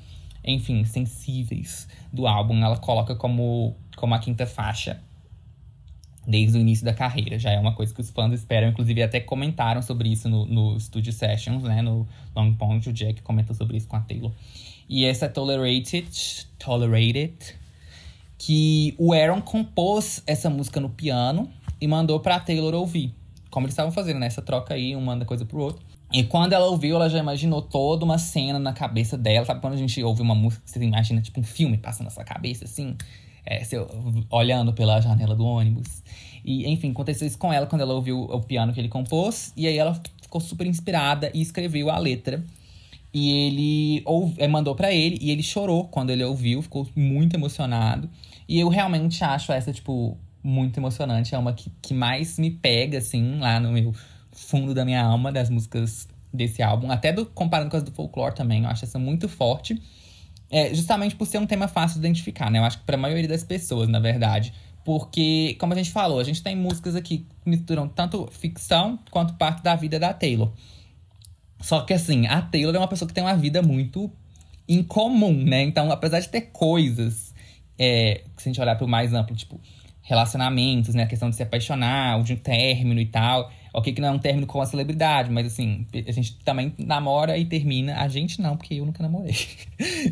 enfim, sensíveis do álbum. Ela coloca como, como a quinta faixa desde o início da carreira. Já é uma coisa que os fãs esperam, inclusive até comentaram sobre isso no, no Studio Sessions, né? No Long Pond, o Jack comentou sobre isso com a Taylor. E essa é Tolerated, Tolerated, que o Aaron compôs essa música no piano e mandou pra Taylor ouvir. Como eles estavam fazendo, né? Essa troca aí, um manda coisa pro outro. E quando ela ouviu, ela já imaginou toda uma cena na cabeça dela. Sabe quando a gente ouve uma música, você imagina tipo um filme passando na sua cabeça, assim? É, seu, olhando pela janela do ônibus. E, enfim, aconteceu isso com ela quando ela ouviu o piano que ele compôs. E aí ela ficou super inspirada e escreveu a letra. E ele ou, é, mandou para ele e ele chorou quando ele ouviu, ficou muito emocionado. E eu realmente acho essa, tipo, muito emocionante. É uma que, que mais me pega, assim, lá no meu fundo da minha alma, das músicas desse álbum. Até do, comparando com as do folklore também, eu acho essa muito forte. É, justamente por ser um tema fácil de identificar, né? Eu acho que para a maioria das pessoas, na verdade. Porque, como a gente falou, a gente tem músicas aqui que misturam tanto ficção quanto parte da vida da Taylor. Só que, assim, a Taylor é uma pessoa que tem uma vida muito incomum, né? Então, apesar de ter coisas, é, se a gente olhar para o mais amplo, tipo, relacionamentos, né? A questão de se apaixonar, de um término e tal. Ok, que não é um término com a celebridade, mas assim, a gente também namora e termina. A gente não, porque eu nunca namorei.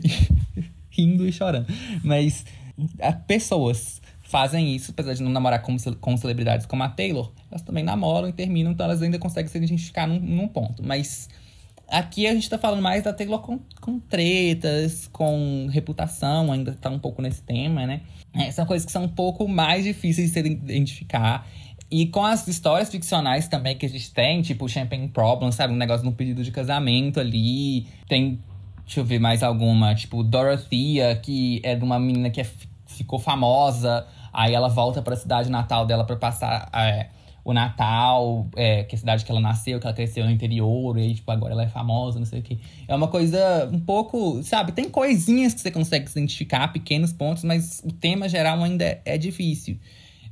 Rindo e chorando. Mas pessoas fazem isso, apesar de não namorar com, com celebridades como a Taylor, elas também namoram e terminam, então elas ainda conseguem se identificar num, num ponto. Mas aqui a gente tá falando mais da Taylor com, com tretas, com reputação, ainda tá um pouco nesse tema, né? É, são coisas que são um pouco mais difíceis de se identificar. E com as histórias ficcionais também que a gente tem, tipo Champagne Problem, sabe? Um negócio no pedido de casamento ali. Tem, deixa eu ver mais alguma, tipo Dorothea, que é de uma menina que é, ficou famosa. Aí ela volta para a cidade natal dela para passar é, o Natal, é, que é a cidade que ela nasceu, que ela cresceu no interior, e aí, tipo, agora ela é famosa, não sei o quê. É uma coisa um pouco, sabe, tem coisinhas que você consegue se identificar, pequenos pontos, mas o tema geral ainda é difícil.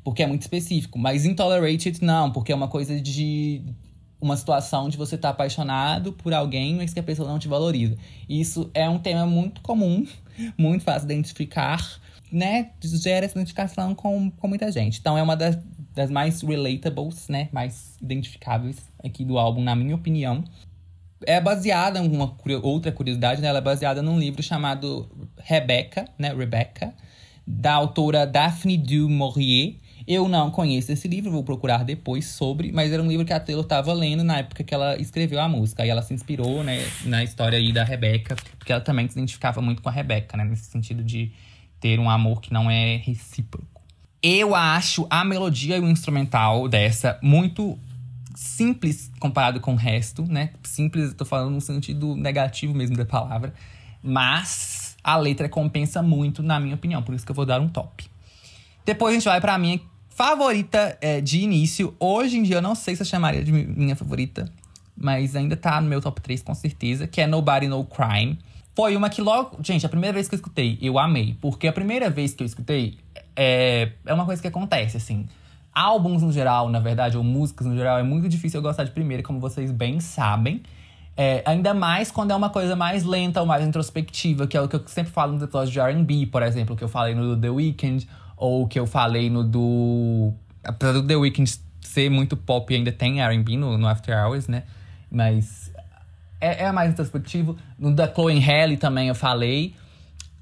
Porque é muito específico. Mas Intolerated, não, porque é uma coisa de uma situação de você estar tá apaixonado por alguém, mas que a pessoa não te valoriza. Isso é um tema muito comum, muito fácil de identificar, né? Gera essa identificação com, com muita gente. Então é uma das, das mais relatables, né? Mais identificáveis aqui do álbum, na minha opinião. É baseada em uma outra curiosidade, né? Ela é baseada num livro chamado Rebecca, né? Rebecca, da autora Daphne du Maurier eu não conheço esse livro, vou procurar depois sobre, mas era um livro que a Taylor estava lendo na época que ela escreveu a música. E ela se inspirou, né, na história aí da Rebeca, porque ela também se identificava muito com a Rebeca, né, nesse sentido de ter um amor que não é recíproco. Eu acho a melodia e o instrumental dessa muito simples comparado com o resto, né? Simples, tô falando no sentido negativo mesmo da palavra. Mas a letra compensa muito, na minha opinião, por isso que eu vou dar um top. Depois a gente vai pra minha favorita é, de início. Hoje em dia eu não sei se eu chamaria de minha favorita, mas ainda tá no meu top 3 com certeza, que é Nobody No Crime. Foi uma que logo. Gente, a primeira vez que eu escutei, eu amei. Porque a primeira vez que eu escutei é, é uma coisa que acontece, assim. Álbuns no geral, na verdade, ou músicas no geral, é muito difícil eu gostar de primeira, como vocês bem sabem. É, ainda mais quando é uma coisa mais lenta ou mais introspectiva, que é o que eu sempre falo nos episódios de RB, por exemplo, que eu falei no The Weeknd, ou que eu falei no do. Apesar do The Weeknd ser muito pop ainda tem RB no, no After Hours, né? Mas é, é mais introspectivo. No da Chloe Haley também eu falei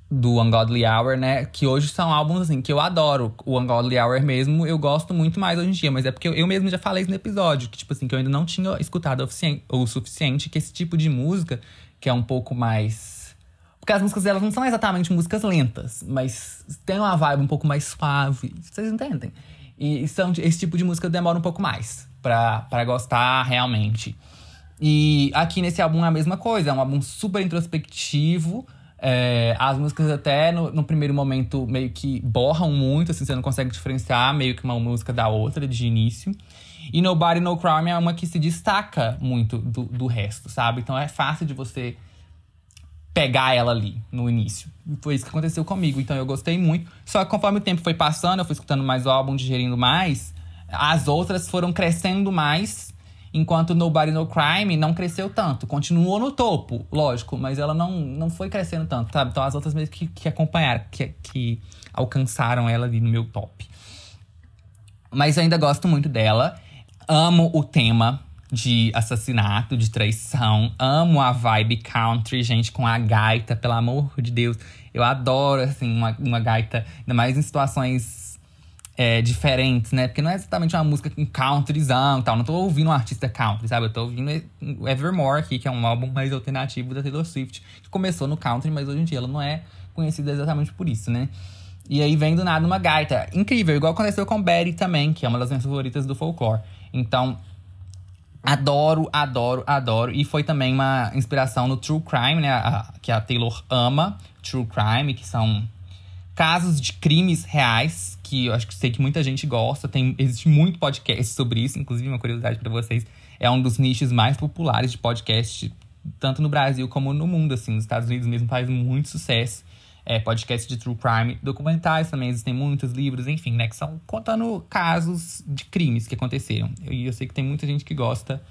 do Ungodly Hour, né? Que hoje são álbuns assim que eu adoro. O Ungodly Hour mesmo, eu gosto muito mais hoje em dia, mas é porque eu, eu mesmo já falei isso no episódio, que tipo assim, que eu ainda não tinha escutado o suficiente que esse tipo de música, que é um pouco mais porque as músicas delas não são exatamente músicas lentas, mas tem uma vibe um pouco mais suave. Vocês entendem? E são, esse tipo de música demora um pouco mais para gostar realmente. E aqui nesse álbum é a mesma coisa, é um álbum super introspectivo. É, as músicas até no, no, primeiro momento meio que borram muito, assim, você não consegue diferenciar meio que uma música da outra de início. E Nobody No Crime é uma que se destaca muito do, do resto, sabe? Então é fácil de você pegar ela ali no início. Foi isso que aconteceu comigo. Então eu gostei muito. Só que conforme o tempo foi passando, eu fui escutando mais o álbum, digerindo mais, as outras foram crescendo mais. Enquanto Nobody No Crime não cresceu tanto. Continuou no topo, lógico, mas ela não, não foi crescendo tanto, sabe? Então as outras meio que, que acompanharam, que, que alcançaram ela ali no meu top. Mas eu ainda gosto muito dela. Amo o tema de assassinato, de traição. Amo a vibe country, gente, com a gaita, pelo amor de Deus. Eu adoro, assim, uma, uma gaita, ainda mais em situações é, diferentes, né? Porque não é exatamente uma música com countryzão e tal. Não tô ouvindo um artista country, sabe? Eu tô ouvindo Evermore aqui, que é um álbum mais alternativo da Taylor Swift, que começou no country, mas hoje em dia ela não é conhecida exatamente por isso, né? E aí vem do nada uma gaita. Incrível, igual aconteceu com Betty também, que é uma das minhas favoritas do folclore. Então, Adoro, adoro, adoro. E foi também uma inspiração no True Crime, né? A, que a Taylor ama. True Crime, que são casos de crimes reais, que eu acho que sei que muita gente gosta. Tem, existe muito podcast sobre isso, inclusive uma curiosidade para vocês. É um dos nichos mais populares de podcast, tanto no Brasil como no mundo, assim. Nos Estados Unidos mesmo faz muito sucesso é, podcast de true crime, documentais também existem muitos livros, enfim, né, que são contando casos de crimes que aconteceram. E eu, eu, sei que tem muita gente que gosta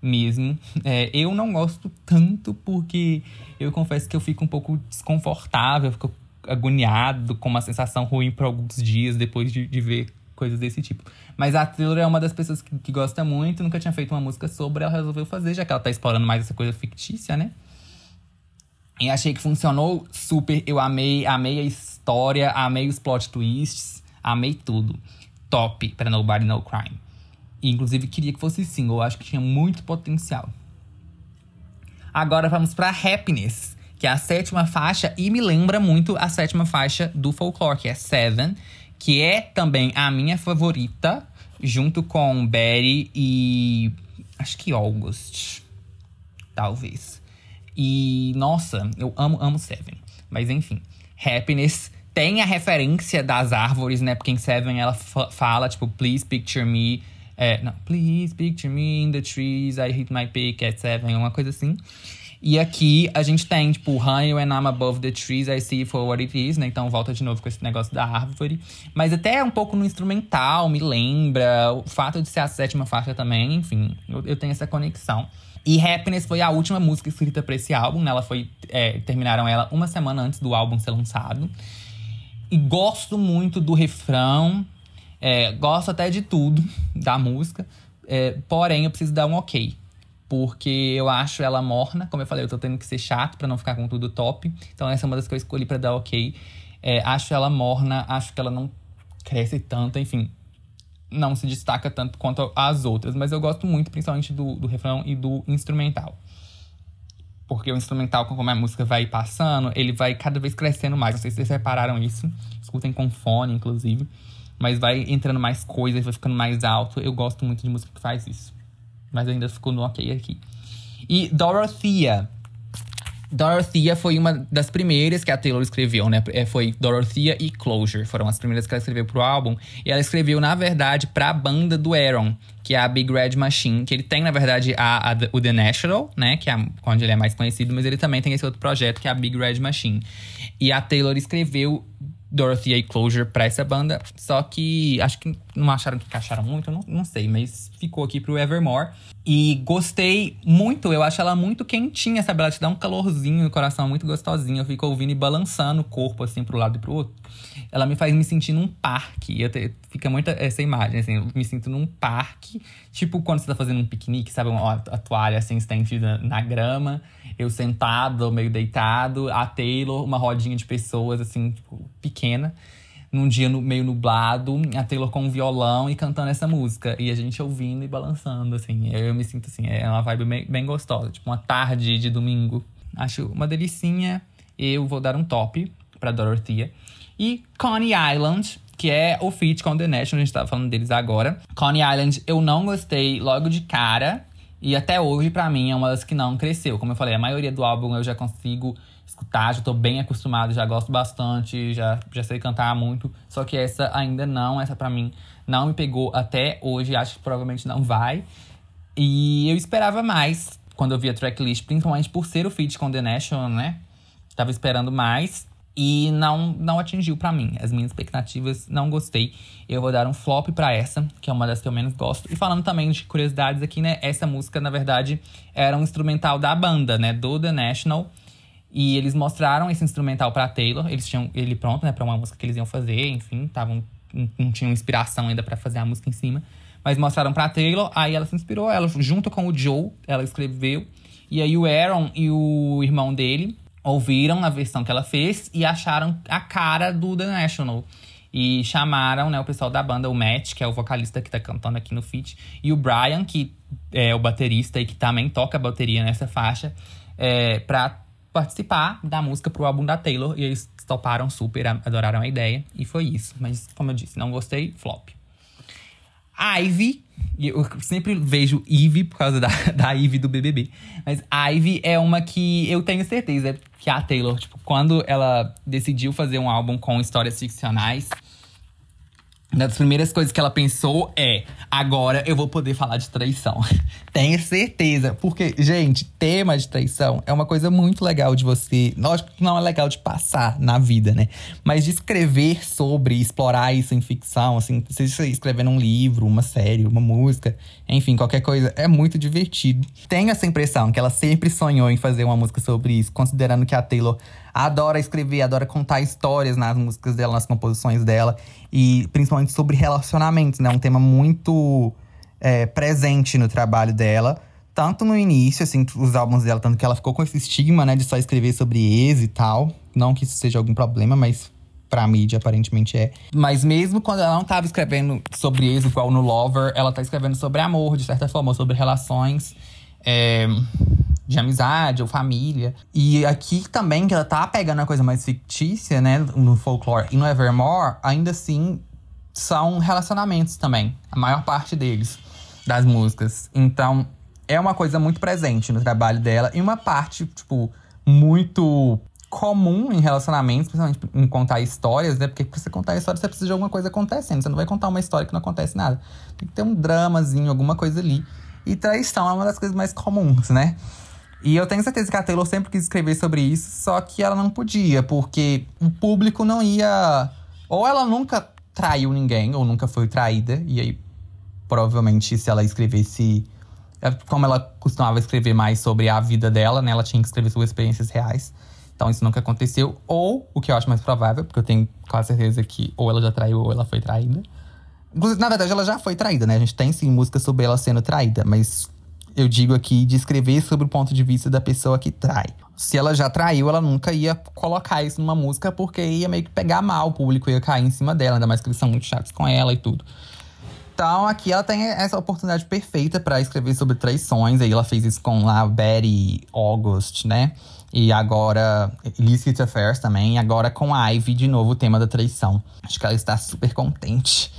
mesmo. É, eu não gosto tanto porque eu confesso que eu fico um pouco desconfortável, fico agoniado, com uma sensação ruim por alguns dias depois de, de ver coisas desse tipo. Mas a Taylor é uma das pessoas que, que gosta muito, nunca tinha feito uma música sobre, ela resolveu fazer, já que ela tá explorando mais essa coisa fictícia, né? E achei que funcionou super. Eu amei, amei a história, amei os plot twists, amei tudo. Top para Nobody No Crime. E, inclusive, queria que fosse single, eu acho que tinha muito potencial. Agora vamos para Happiness, que é a sétima faixa e me lembra muito a sétima faixa do Folklore, que é Seven, que é também a minha favorita, junto com Betty e. Acho que August. Talvez. E, nossa, eu amo, amo Seven. Mas enfim, Happiness tem a referência das árvores, né? Porque em Seven ela fala, tipo, please picture me É, não, please picture me in the trees, I hit my peak at seven, uma coisa assim. E aqui a gente tem, tipo, Honey, when I'm above the trees, I see for what it is, né? Então volta de novo com esse negócio da árvore. Mas até um pouco no instrumental, me lembra. O fato de ser a sétima faixa também, enfim, eu, eu tenho essa conexão. E Happiness foi a última música escrita para esse álbum, né? Ela foi. É, terminaram ela uma semana antes do álbum ser lançado. E gosto muito do refrão. É, gosto até de tudo da música. É, porém, eu preciso dar um ok porque eu acho ela morna. Como eu falei, eu tô tendo que ser chato para não ficar com tudo top. Então essa é uma das que eu escolhi para dar ok. É, acho ela morna, acho que ela não cresce tanto, enfim. Não se destaca tanto quanto as outras. Mas eu gosto muito, principalmente do, do refrão e do instrumental. Porque o instrumental, conforme a música vai passando, ele vai cada vez crescendo mais. Não sei se vocês repararam isso. Escutem com fone, inclusive. Mas vai entrando mais coisas, vai ficando mais alto. Eu gosto muito de música que faz isso mas ainda ficou no ok aqui. E Dorothea. Dorothea foi uma das primeiras que a Taylor escreveu, né? É, foi Dorothea e Closure. Foram as primeiras que ela escreveu pro álbum. E ela escreveu, na verdade, pra banda do Aaron, que é a Big Red Machine. Que ele tem, na verdade, a, a o The National, né? Que é onde ele é mais conhecido. Mas ele também tem esse outro projeto, que é a Big Red Machine. E a Taylor escreveu Dorothy e Closure pra essa banda. Só que acho que não acharam que encaixaram muito, não, não sei, mas ficou aqui pro Evermore. E gostei muito, eu acho ela muito quentinha, sabe? Ela te dá um calorzinho no coração, muito gostosinho. Eu fico ouvindo e balançando o corpo, assim, pro lado e pro outro. Ela me faz me sentir num parque. Eu te, fica muito essa imagem, assim, eu me sinto num parque. Tipo quando você tá fazendo um piquenique, sabe? Uma, a toalha, assim, estendida na grama. Eu sentado, meio deitado. A Taylor, uma rodinha de pessoas, assim, tipo, pequena num dia no, meio nublado, a Taylor com um violão e cantando essa música. E a gente ouvindo e balançando, assim. Eu, eu me sinto assim, é uma vibe bem, bem gostosa. Tipo, uma tarde de domingo. Acho uma delicinha. Eu vou dar um top pra Dorothea. E Coney Island, que é o feat com The National, a gente tava falando deles agora. Coney Island eu não gostei logo de cara. E até hoje, para mim, é uma das que não cresceu. Como eu falei, a maioria do álbum eu já consigo escutar, já tô bem acostumado, já gosto bastante, já, já sei cantar muito. Só que essa ainda não, essa para mim não me pegou até hoje, acho que provavelmente não vai. E eu esperava mais quando eu vi a tracklist, principalmente por ser o feat com The National, né? Tava esperando mais e não não atingiu para mim. As minhas expectativas não gostei. Eu vou dar um flop para essa, que é uma das que eu menos gosto. E falando também de curiosidades aqui, né? Essa música, na verdade, era um instrumental da banda, né? Do The National. E eles mostraram esse instrumental para Taylor. Eles tinham ele pronto, né, para uma música que eles iam fazer, enfim, estavam não tinham inspiração ainda para fazer a música em cima, mas mostraram para Taylor, aí ela se inspirou, ela junto com o Joe, ela escreveu. E aí o Aaron e o irmão dele ouviram a versão que ela fez e acharam a cara do The National. E chamaram, né, o pessoal da banda, o Matt, que é o vocalista que tá cantando aqui no feat, e o Brian, que é o baterista e que também toca bateria nessa faixa, é, pra participar da música pro álbum da Taylor. E eles toparam super, adoraram a ideia. E foi isso. Mas, como eu disse, não gostei, flop. Ivy, eu sempre vejo Ivy por causa da, da Ivy do BBB. Mas Ivy é uma que eu tenho certeza que a Taylor, tipo, quando ela decidiu fazer um álbum com histórias ficcionais uma das primeiras coisas que ela pensou é: agora eu vou poder falar de traição. Tenho certeza. Porque, gente, tema de traição é uma coisa muito legal de você. Lógico que não é legal de passar na vida, né? Mas de escrever sobre, explorar isso em ficção, assim, seja escrevendo um livro, uma série, uma música, enfim, qualquer coisa, é muito divertido. Tenho essa impressão que ela sempre sonhou em fazer uma música sobre isso, considerando que a Taylor adora escrever, adora contar histórias nas músicas dela, nas composições dela. E principalmente sobre relacionamentos, né? Um tema muito é, presente no trabalho dela. Tanto no início, assim, os álbuns dela, tanto que ela ficou com esse estigma, né, de só escrever sobre ex e tal. Não que isso seja algum problema, mas pra mídia aparentemente é. Mas mesmo quando ela não tava escrevendo sobre ex, igual no Lover, ela tá escrevendo sobre amor, de certa forma, sobre relações. É, de amizade ou família. E aqui também, que ela tá pegando a coisa mais fictícia, né, no folklore e no Evermore, ainda assim são relacionamentos também, a maior parte deles, das músicas. Então, é uma coisa muito presente no trabalho dela e uma parte, tipo, muito comum em relacionamentos, principalmente em contar histórias, né? Porque pra você contar história, você precisa de alguma coisa acontecendo. Você não vai contar uma história que não acontece nada. Tem que ter um dramazinho, alguma coisa ali. E traição é uma das coisas mais comuns, né? E eu tenho certeza que a Taylor sempre quis escrever sobre isso, só que ela não podia, porque o público não ia. Ou ela nunca traiu ninguém, ou nunca foi traída, e aí provavelmente se ela escrevesse. é, Como ela costumava escrever mais sobre a vida dela, né? Ela tinha que escrever sobre experiências reais. Então isso nunca aconteceu. Ou, o que eu acho mais provável, porque eu tenho quase certeza que ou ela já traiu ou ela foi traída. Inclusive, na verdade, ela já foi traída, né? A gente tem sim música sobre ela sendo traída, mas eu digo aqui de escrever sobre o ponto de vista da pessoa que trai. Se ela já traiu, ela nunca ia colocar isso numa música porque ia meio que pegar mal, o público ia cair em cima dela, ainda mais que eles são muito chatos com ela e tudo. Então aqui ela tem essa oportunidade perfeita pra escrever sobre traições. Aí ela fez isso com lá Betty August, né? E agora Illicit Affairs também. E agora com a Ivy de novo o tema da traição. Acho que ela está super contente.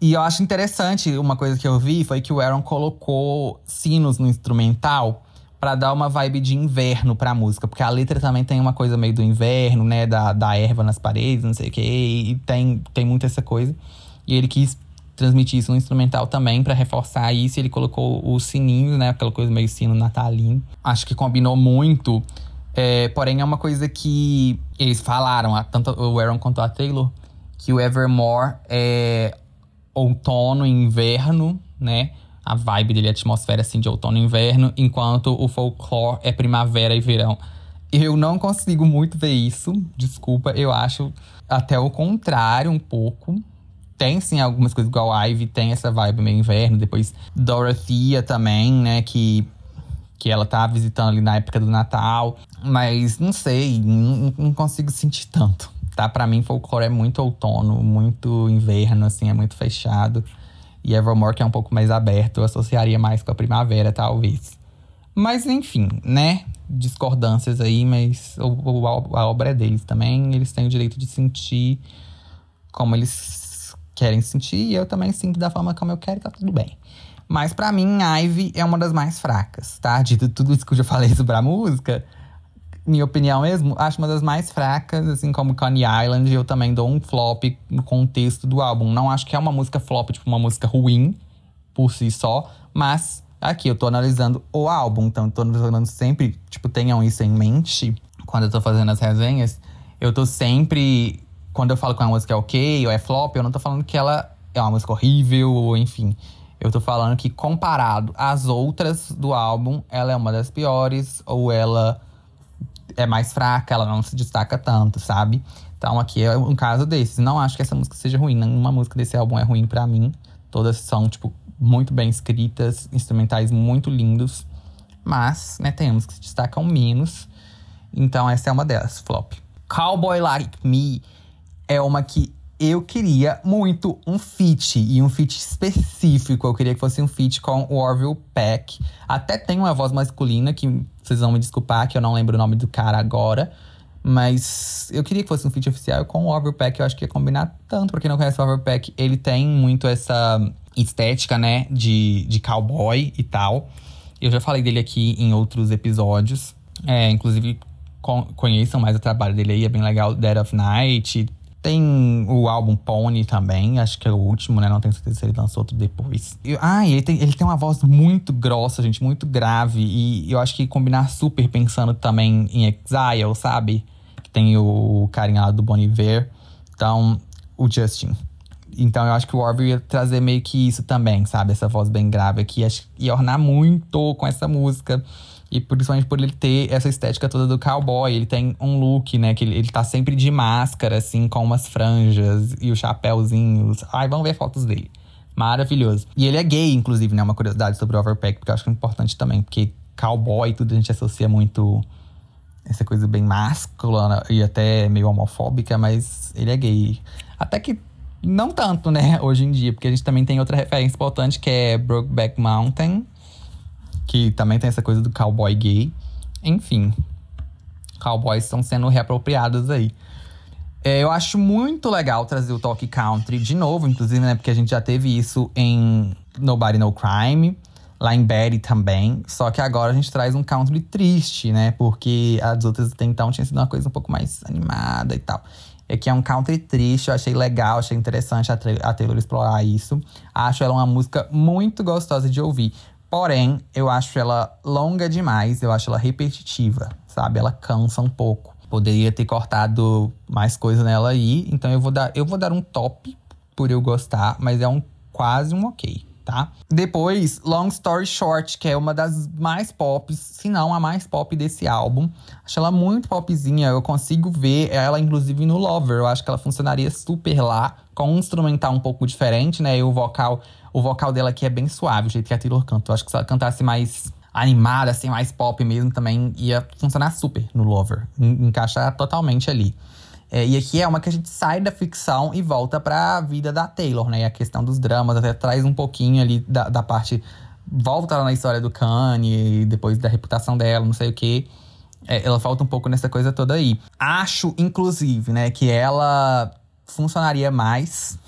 E eu acho interessante, uma coisa que eu vi foi que o Aaron colocou sinos no instrumental pra dar uma vibe de inverno pra música. Porque a letra também tem uma coisa meio do inverno, né? Da, da erva nas paredes, não sei o quê. E tem, tem muito essa coisa. E ele quis transmitir isso no instrumental também pra reforçar isso. Ele colocou os sininhos, né? Aquela coisa meio sino natalino. Acho que combinou muito. É, porém, é uma coisa que eles falaram, tanto o Aaron quanto a Taylor, que o Evermore é outono inverno, né? A vibe dele, a atmosfera assim de outono e inverno, enquanto o folklore é primavera e verão. Eu não consigo muito ver isso, desculpa, eu acho até o contrário um pouco. Tem sim algumas coisas igual a Ivy, tem essa vibe meio inverno. Depois Dorothea também, né? Que, que ela tá visitando ali na época do Natal. Mas não sei, não, não consigo sentir tanto. Tá? Pra mim, folclore é muito outono, muito inverno, assim, é muito fechado. E Evermore, que é um pouco mais aberto, eu associaria mais com a primavera, talvez. Mas enfim, né? Discordâncias aí, mas o, a obra é deles também. Eles têm o direito de sentir como eles querem sentir. E eu também sinto da forma como eu quero, tá tudo bem. Mas pra mim, Ivy é uma das mais fracas, tá? De tu- tudo isso que eu já falei sobre a música, minha opinião mesmo, acho uma das mais fracas, assim como Coney Island. Eu também dou um flop no contexto do álbum. Não acho que é uma música flop, tipo, uma música ruim por si só, mas aqui eu tô analisando o álbum, então eu tô analisando sempre, tipo, tenham isso em mente quando eu tô fazendo as resenhas. Eu tô sempre, quando eu falo que uma música é ok ou é flop, eu não tô falando que ela é uma música horrível, ou enfim. Eu tô falando que comparado às outras do álbum, ela é uma das piores, ou ela é mais fraca, ela não se destaca tanto, sabe? Então aqui é um caso desses. Não acho que essa música seja ruim. Nenhuma música desse álbum é ruim pra mim. Todas são, tipo, muito bem escritas, instrumentais muito lindos. Mas, né, tem uns que se destacam menos. Então essa é uma delas, flop. Cowboy Like Me é uma que eu queria muito um feat. E um feat específico. Eu queria que fosse um feat com o Orville Peck. Até tem uma voz masculina, que vocês vão me desculpar, que eu não lembro o nome do cara agora. Mas eu queria que fosse um feat oficial com o Orville Peck. Eu acho que ia combinar tanto. Pra quem não conhece o Orville Peck, ele tem muito essa estética, né? De, de cowboy e tal. Eu já falei dele aqui em outros episódios. É, inclusive, con- conheçam mais o trabalho dele aí, é bem legal. Dead of Night. Tem o álbum Pony também, acho que é o último, né? Não tenho certeza se ele lançou outro depois. Ah, ele tem, ele tem uma voz muito grossa, gente, muito grave. E eu acho que combinar super pensando também em Exile, sabe? Que tem o carinha lá do Bon Iver. Então, o Justin. Então eu acho que o Orville ia trazer meio que isso também, sabe? Essa voz bem grave aqui. Acho que ia ornar muito com essa música. E principalmente por ele ter essa estética toda do cowboy. Ele tem um look, né? Que ele, ele tá sempre de máscara, assim, com umas franjas e os chapéuzinhos. Ai, vamos ver fotos dele. Maravilhoso. E ele é gay, inclusive, né? Uma curiosidade sobre o Overpack, porque eu acho que é importante também. Porque cowboy, tudo a gente associa muito essa coisa bem máscula e até meio homofóbica, mas ele é gay. Até que não tanto, né, hoje em dia, porque a gente também tem outra referência importante que é Brokeback Mountain, que também tem essa coisa do cowboy gay. Enfim, cowboys estão sendo reapropriados aí. É, eu acho muito legal trazer o toque country de novo, inclusive, né? Porque a gente já teve isso em Nobody No Crime. lá em Betty também. Só que agora a gente traz um country triste, né? Porque as outras até então tinha sido uma coisa um pouco mais animada e tal. É que é um country triste, eu achei legal, achei interessante a, a Taylor explorar isso. Acho ela uma música muito gostosa de ouvir. Porém, eu acho ela longa demais, eu acho ela repetitiva, sabe? Ela cansa um pouco. Poderia ter cortado mais coisa nela aí, então eu vou dar, eu vou dar um top por eu gostar, mas é um quase um ok tá? Depois, Long Story Short, que é uma das mais pop, se não a mais pop desse álbum. Acho ela muito popzinha, eu consigo ver ela inclusive no Lover. Eu acho que ela funcionaria super lá, com um instrumental um pouco diferente, né? E o vocal, o vocal dela aqui é bem suave, o jeito que a Taylor canta. Eu acho que se ela cantasse mais animada, assim, mais pop mesmo, também ia funcionar super no Lover. Encaixa totalmente ali. É, e aqui é uma que a gente sai da ficção e volta para a vida da Taylor, né? E a questão dos dramas até traz um pouquinho ali da, da parte. Volta lá na história do Kanye, depois da reputação dela, não sei o quê. É, ela falta um pouco nessa coisa toda aí. Acho, inclusive, né, que ela funcionaria mais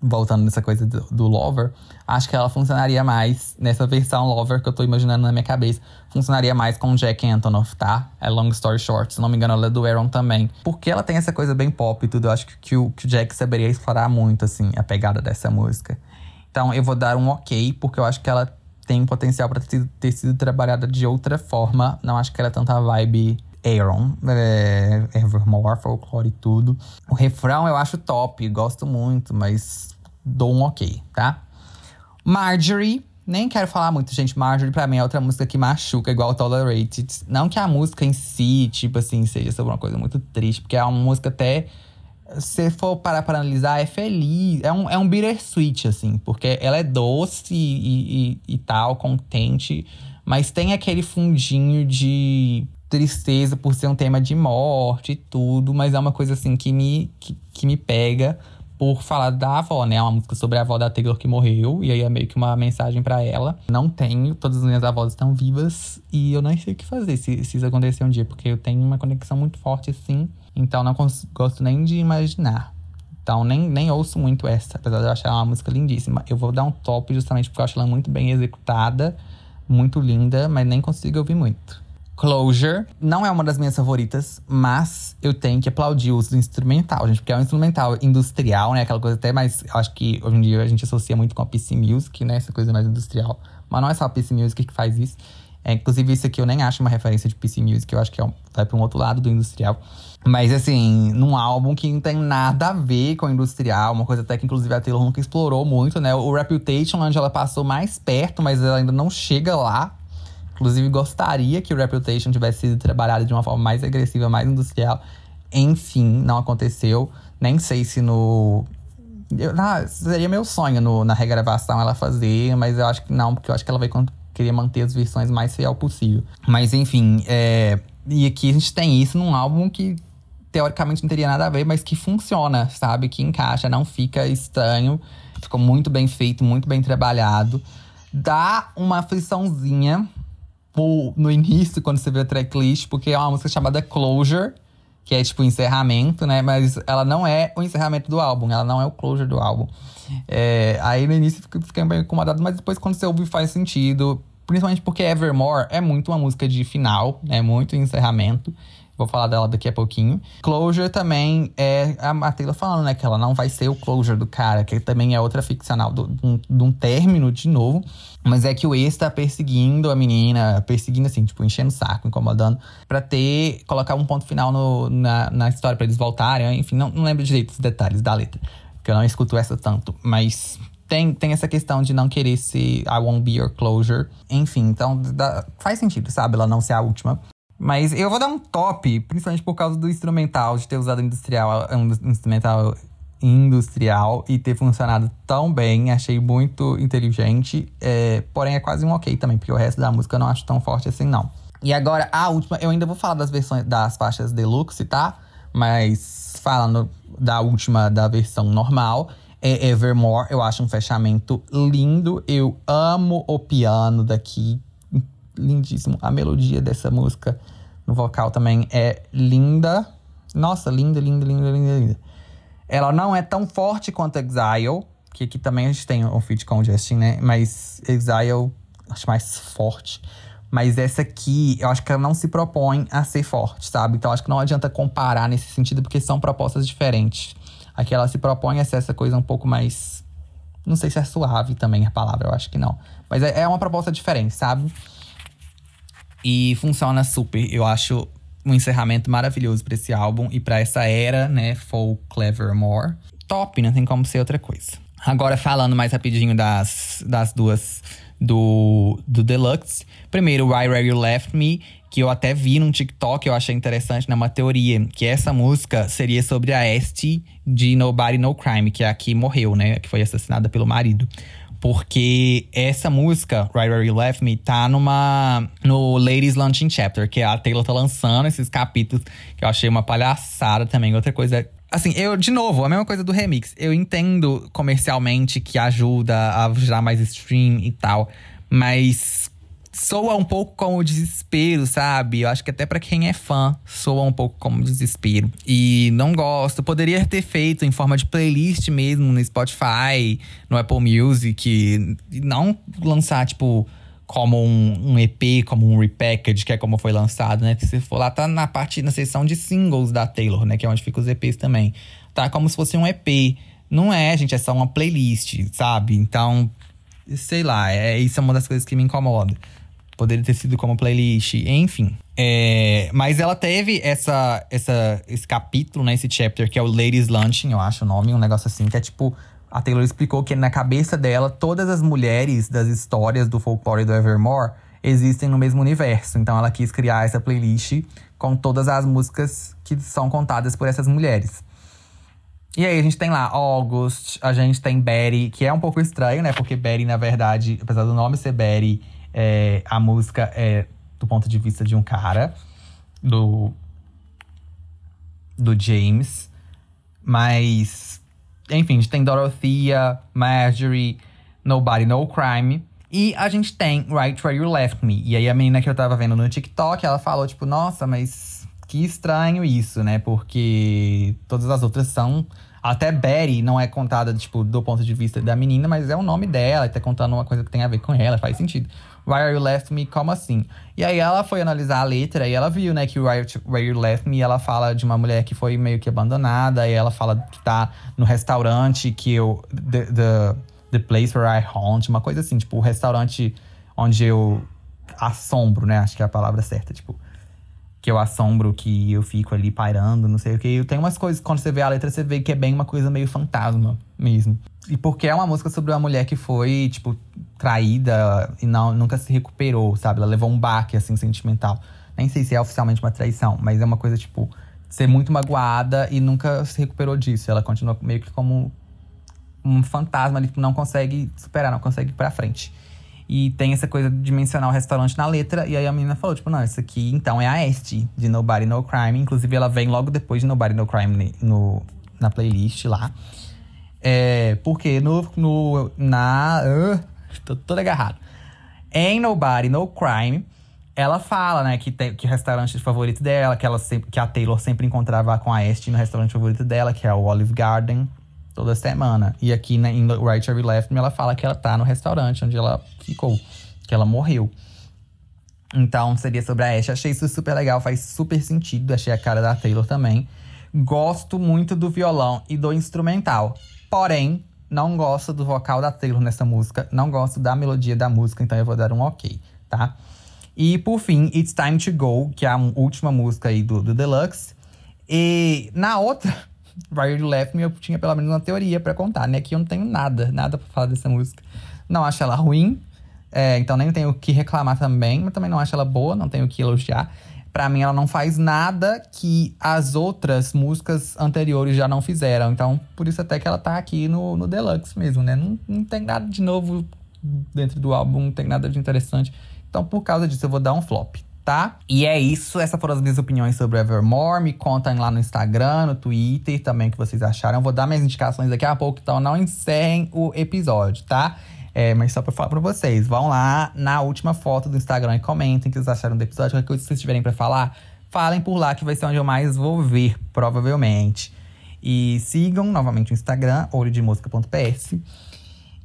voltando nessa coisa do, do, Lover, acho que ela funcionaria mais nessa versão Lover que eu tô imaginando na minha cabeça. Funcionaria mais com Jack Antonoff, tá? É Long Story Short, se não me engano, ela é do Aaron também. Porque ela tem essa coisa bem pop e tudo, eu acho que, que, o, que o Jack saberia explorar muito, assim, a pegada dessa música. Então eu vou dar um ok, porque eu acho que ela tem potencial para ter, ter sido trabalhada de outra forma. Não acho que ela é tanta vibe Aaron, é, Evermore, folklore e tudo. O refrão eu acho top, gosto muito, mas dou um ok, tá? Marjorie, nem quero falar muito, gente. Marjorie pra mim é outra música que machuca, igual Tolerated. Não que a música em si, tipo assim, seja sobre uma coisa muito triste, porque é uma música até. Se for parar para analisar, é feliz. É um, é um bittersweet, assim, porque ela é doce e, e, e tal, contente, mas tem aquele fundinho de tristeza por ser um tema de morte e tudo, mas é uma coisa assim que me, que, que me pega por falar da avó, né? É uma música sobre a avó da Taylor que morreu, e aí é meio que uma mensagem para ela. Não tenho, todas as minhas avós estão vivas e eu não sei o que fazer se, se isso acontecer um dia, porque eu tenho uma conexão muito forte assim, então não gosto nem de imaginar. Então nem, nem ouço muito essa, apesar de eu achar uma música lindíssima. Eu vou dar um top justamente porque eu acho ela muito bem executada, muito linda, mas nem consigo ouvir muito. Closure não é uma das minhas favoritas, mas eu tenho que aplaudir o uso do instrumental, gente, porque é um instrumental industrial, né? Aquela coisa até mais. Acho que hoje em dia a gente associa muito com a PC Music, né? Essa coisa mais industrial. Mas não é só a PC Music que faz isso. É, inclusive, isso aqui eu nem acho uma referência de PC Music, eu acho que é um, vai para um outro lado do industrial. Mas assim, num álbum que não tem nada a ver com o industrial, uma coisa até que inclusive a Taylor nunca explorou muito, né? O Reputation, onde ela passou mais perto, mas ela ainda não chega lá. Inclusive, gostaria que o Reputation tivesse sido trabalhado de uma forma mais agressiva, mais industrial. Enfim, não aconteceu. Nem sei se no. Eu, seria meu sonho no, na regravação ela fazer, mas eu acho que não, porque eu acho que ela vai querer manter as versões mais fiel possível. Mas enfim, é, e aqui a gente tem isso num álbum que teoricamente não teria nada a ver, mas que funciona, sabe? Que encaixa, não fica estranho. Ficou muito bem feito, muito bem trabalhado. Dá uma afliçãozinha tipo, no início, quando você vê a tracklist, porque é uma música chamada Closure, que é tipo encerramento, né? Mas ela não é o encerramento do álbum, ela não é o closure do álbum. É, aí no início fiquei bem incomodado, mas depois quando você ouve faz sentido. Principalmente porque Evermore é muito uma música de final, é né? muito encerramento. Vou falar dela daqui a pouquinho. Closure também é a Taylor falando, né? Que ela não vai ser o closure do cara, que também é outra ficcional de um, um término de novo. Mas é que o ex tá perseguindo a menina, perseguindo assim, tipo, enchendo o saco, incomodando, para ter, colocar um ponto final no, na, na história, para eles voltarem. Enfim, não, não lembro direito os detalhes da letra, porque eu não escuto essa tanto. Mas tem, tem essa questão de não querer ser I won't be your closure. Enfim, então faz sentido, sabe? Ela não ser a última. Mas eu vou dar um top, principalmente por causa do instrumental, de ter usado industrial, um instrumental industrial e ter funcionado tão bem. Achei muito inteligente. É, porém, é quase um ok também, porque o resto da música eu não acho tão forte assim, não. E agora, a última, eu ainda vou falar das versões das faixas deluxe, tá? Mas falando da última, da versão normal, é Evermore. Eu acho um fechamento lindo. Eu amo o piano daqui lindíssimo. A melodia dessa música no vocal também é linda. Nossa, linda, linda, linda, linda, linda. Ela não é tão forte quanto Exile, que aqui também a gente tem um feat com o Justin, né? Mas Exile acho mais forte. Mas essa aqui, eu acho que ela não se propõe a ser forte, sabe? Então acho que não adianta comparar nesse sentido, porque são propostas diferentes. Aqui ela se propõe a ser essa coisa um pouco mais. Não sei se é suave também a palavra, eu acho que não. Mas é, é uma proposta diferente, sabe? E funciona super. Eu acho um encerramento maravilhoso para esse álbum e para essa era, né? Folk Clevermore. Top, não tem como ser outra coisa. Agora, falando mais rapidinho das, das duas do, do Deluxe. Primeiro, Why Where You Left Me, que eu até vi num TikTok, eu achei interessante, né? Uma teoria, que essa música seria sobre a Esty de Nobody No Crime, que é a que morreu, né? Que foi assassinada pelo marido. Porque essa música, Right Where You Left Me, tá numa. no Ladies Launching Chapter, que a Taylor tá lançando esses capítulos, que eu achei uma palhaçada também. Outra coisa Assim, eu, de novo, a mesma coisa do remix. Eu entendo comercialmente que ajuda a gerar mais stream e tal, mas soa um pouco como desespero, sabe? Eu acho que até para quem é fã, soa um pouco como desespero. E não gosto. Poderia ter feito em forma de playlist mesmo no Spotify, no Apple Music, não lançar, tipo como um, um, EP, como um repackage, que é como foi lançado, né? Se for lá, tá na parte, na seção de singles da Taylor, né? Que é onde fica os EPs também. Tá como se fosse um EP. Não é, gente, é só uma playlist, sabe? Então, sei lá, é, isso é uma das coisas que me incomoda. Poderia ter sido como playlist, enfim. É, mas ela teve essa, essa, esse capítulo, né? Esse chapter, que é o Ladies Lunching, eu acho o nome, um negócio assim, que é tipo a Taylor explicou que na cabeça dela, todas as mulheres das histórias do folclore do Evermore existem no mesmo universo. Então ela quis criar essa playlist com todas as músicas que são contadas por essas mulheres. E aí a gente tem lá August, a gente tem Betty, que é um pouco estranho, né? Porque Betty, na verdade, apesar do nome ser Betty, é, a música é do ponto de vista de um cara, do, do James. Mas enfim, a gente tem Dorothea, Marjorie, Nobody No Crime. E a gente tem Right Where You Left Me. E aí a menina que eu tava vendo no TikTok, ela falou, tipo, nossa, mas que estranho isso, né? Porque todas as outras são. Até Betty não é contada, tipo, do ponto de vista da menina, mas é o nome dela, e tá contando uma coisa que tem a ver com ela, faz sentido. Why Are You Left Me? Como assim? E aí ela foi analisar a letra e ela viu, né, que Why Where You Left Me, ela fala de uma mulher que foi meio que abandonada, e ela fala que tá no restaurante que eu. The, the, the place where I haunt, uma coisa assim, tipo, o restaurante onde eu assombro, né? Acho que é a palavra certa, tipo que eu assombro, que eu fico ali pairando, não sei o que. Tem umas coisas, quando você vê a letra, você vê que é bem uma coisa meio fantasma mesmo. E porque é uma música sobre uma mulher que foi, tipo, traída e não, nunca se recuperou, sabe? Ela levou um baque, assim, sentimental. Nem sei se é oficialmente uma traição, mas é uma coisa, tipo, ser muito magoada e nunca se recuperou disso. Ela continua meio que como um fantasma ali, tipo, não consegue superar, não consegue ir pra frente. E tem essa coisa de mencionar o restaurante na letra. E aí a menina falou, tipo, não, isso aqui então é a Este, de Nobody No Crime. Inclusive, ela vem logo depois de Nobody No Crime no, na playlist lá. É, porque no, no na. Uh, tô todo agarrado. Em Nobody No Crime, ela fala, né, que, tem, que restaurante favorito dela, que, ela sempre, que a Taylor sempre encontrava com a Este no restaurante favorito dela, que é o Olive Garden toda semana. E aqui na, em Right Every Left Me, ela fala que ela tá no restaurante onde ela ficou, que ela morreu. Então seria sobre a Ash. Achei isso super legal, faz super sentido. Achei a cara da Taylor também. Gosto muito do violão e do instrumental. Porém, não gosto do vocal da Taylor nessa música. Não gosto da melodia da música, então eu vou dar um ok, tá? E por fim, It's Time to Go, que é a última música aí do, do Deluxe. E na outra, Right Left Me, eu tinha pelo menos uma teoria para contar, né? Que eu não tenho nada, nada pra falar dessa música. Não acho ela ruim, é, então nem tenho o que reclamar também, mas também não acho ela boa, não tenho o que elogiar. Para mim, ela não faz nada que as outras músicas anteriores já não fizeram. Então, por isso até que ela tá aqui no, no Deluxe mesmo, né? Não, não tem nada de novo dentro do álbum, não tem nada de interessante. Então, por causa disso, eu vou dar um flop tá? E é isso, essas foram as minhas opiniões sobre Evermore. Me contem lá no Instagram, no Twitter também o que vocês acharam. Eu vou dar minhas indicações daqui a pouco, então não encerrem o episódio, tá? É, mas só pra falar pra vocês, vão lá na última foto do Instagram e comentem o que vocês acharam do episódio. Coisa que vocês tiverem pra falar, falem por lá que vai ser onde eu mais vou ver, provavelmente. E sigam novamente o Instagram, olhodemosca.ps.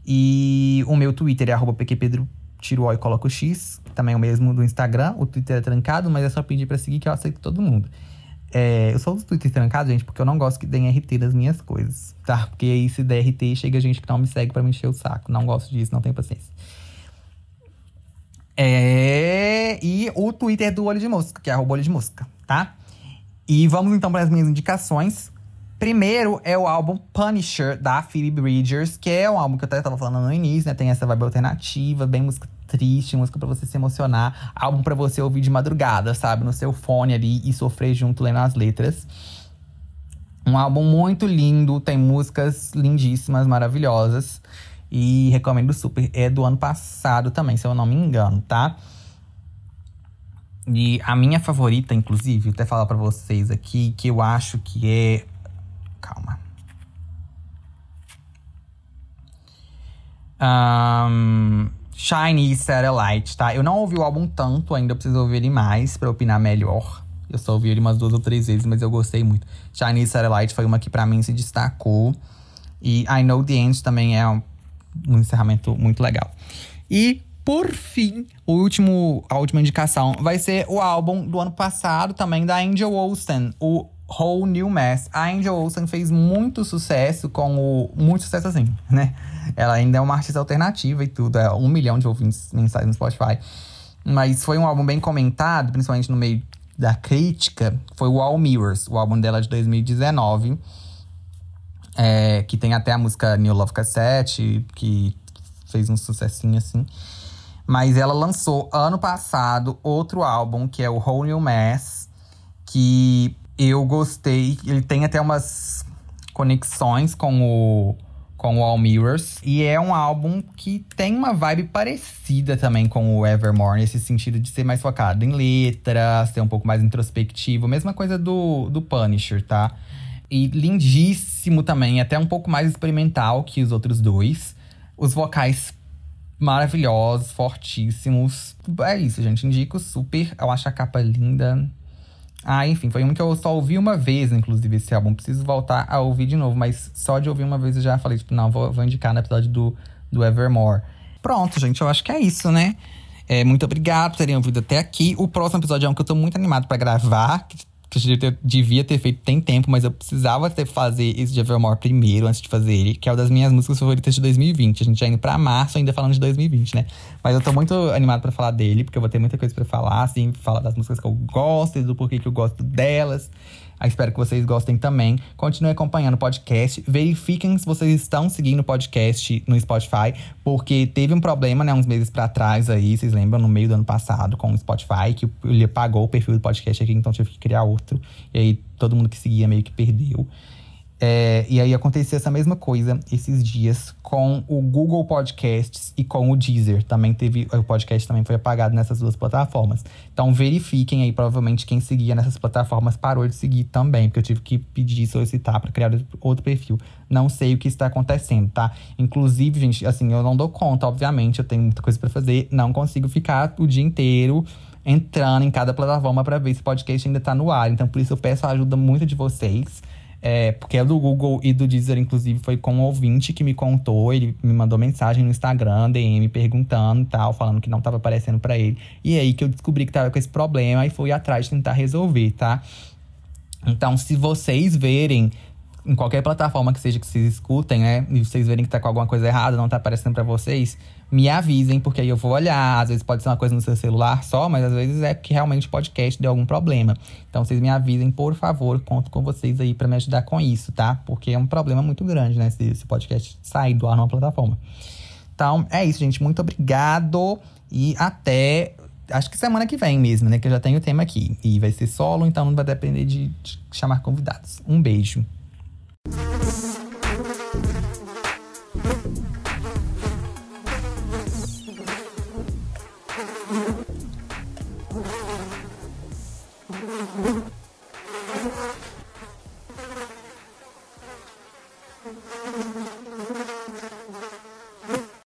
E o meu Twitter é arroba pqpedro tiro o O e coloco o X, também é o mesmo do Instagram. O Twitter é trancado, mas é só pedir pra seguir que eu aceito todo mundo. É, eu sou do Twitter trancado, gente, porque eu não gosto que deem RT das minhas coisas, tá? Porque aí se der RT, chega gente que não me segue pra me encher o saco. Não gosto disso, não tenho paciência. É, e o Twitter do Olho de Mosca, que é arroba Olho de Mosca, tá? E vamos então para as minhas indicações. Primeiro é o álbum Punisher, da Phoebe Bridgers, que é um álbum que eu até tava falando no início, né? Tem essa vibe alternativa, bem música triste, música para você se emocionar, álbum para você ouvir de madrugada, sabe? No seu fone ali e sofrer junto lendo as letras. Um álbum muito lindo, tem músicas lindíssimas, maravilhosas. E recomendo super. É do ano passado também, se eu não me engano, tá? E a minha favorita, inclusive, até falar para vocês aqui, que eu acho que é. Calma. Um, Shiny Satellite, tá? Eu não ouvi o álbum tanto, ainda preciso ouvir ele mais para opinar melhor. Eu só ouvi ele umas duas ou três vezes, mas eu gostei muito. Shiny Satellite foi uma que para mim se destacou. E I Know The End também é um um encerramento muito legal. E por fim, o último, a última indicação vai ser o álbum do ano passado também da Angel Olsen, o Whole New Mess. A Angel Olsen fez muito sucesso com o. Muito sucesso assim, né? Ela ainda é uma artista alternativa e tudo, é um milhão de ouvintes mensais no Spotify. Mas foi um álbum bem comentado, principalmente no meio da crítica. Foi o All Mirrors, o álbum dela de 2019. É, que tem até a música New Love Cassette, que fez um sucessinho assim. Mas ela lançou ano passado outro álbum, que é o Whole New Mess, que eu gostei. Ele tem até umas conexões com o, com o All Mirrors. E é um álbum que tem uma vibe parecida também com o Evermore, nesse sentido de ser mais focado em letras, ser um pouco mais introspectivo. Mesma coisa do, do Punisher, tá? E lindíssimo também, até um pouco mais experimental que os outros dois. Os vocais maravilhosos, fortíssimos. É isso, gente. Indico super. Eu acho a capa linda. Ah, enfim, foi um que eu só ouvi uma vez, inclusive, esse álbum. Preciso voltar a ouvir de novo, mas só de ouvir uma vez eu já falei, tipo, não, vou, vou indicar no episódio do, do Evermore. Pronto, gente, eu acho que é isso, né? É, muito obrigado por terem ouvido até aqui. O próximo episódio é um que eu tô muito animado para gravar, que devia ter, devia ter feito tem tempo, mas eu precisava ter fazer esse de Evermore primeiro, antes de fazer ele, que é uma das minhas músicas favoritas de 2020. A gente já indo pra março, ainda falando de 2020, né? Mas eu tô muito animado para falar dele, porque eu vou ter muita coisa para falar, assim, falar das músicas que eu gosto e do porquê que eu gosto delas. Espero que vocês gostem também. Continue acompanhando o podcast. Verifiquem se vocês estão seguindo o podcast no Spotify, porque teve um problema, né, uns meses para trás aí, vocês lembram, no meio do ano passado, com o Spotify, que ele apagou o perfil do podcast aqui, então tive que criar outro. E aí todo mundo que seguia meio que perdeu. É, e aí aconteceu essa mesma coisa esses dias com o Google Podcasts e com o Deezer. Também teve. O podcast também foi apagado nessas duas plataformas. Então verifiquem aí, provavelmente quem seguia nessas plataformas parou de seguir também, porque eu tive que pedir solicitar para criar outro perfil. Não sei o que está acontecendo, tá? Inclusive, gente, assim, eu não dou conta, obviamente, eu tenho muita coisa para fazer, não consigo ficar o dia inteiro entrando em cada plataforma para ver se o podcast ainda tá no ar. Então, por isso eu peço a ajuda muito de vocês. É, porque é do Google e do Deezer, inclusive, foi com um ouvinte que me contou. Ele me mandou mensagem no Instagram, DM, perguntando e tal, falando que não tava aparecendo para ele. E é aí que eu descobri que tava com esse problema e fui atrás tentar resolver, tá? Então, se vocês verem em qualquer plataforma que seja que vocês escutem, né? E vocês verem que tá com alguma coisa errada, não tá aparecendo para vocês, me avisem, porque aí eu vou olhar. Às vezes pode ser uma coisa no seu celular só, mas às vezes é que realmente o podcast deu algum problema. Então vocês me avisem, por favor, conto com vocês aí para me ajudar com isso, tá? Porque é um problema muito grande, né? Se esse podcast sair do ar numa plataforma. Então é isso, gente. Muito obrigado e até acho que semana que vem mesmo, né? Que eu já tenho o tema aqui. E vai ser solo, então não vai depender de, de chamar convidados. Um beijo. Thank you.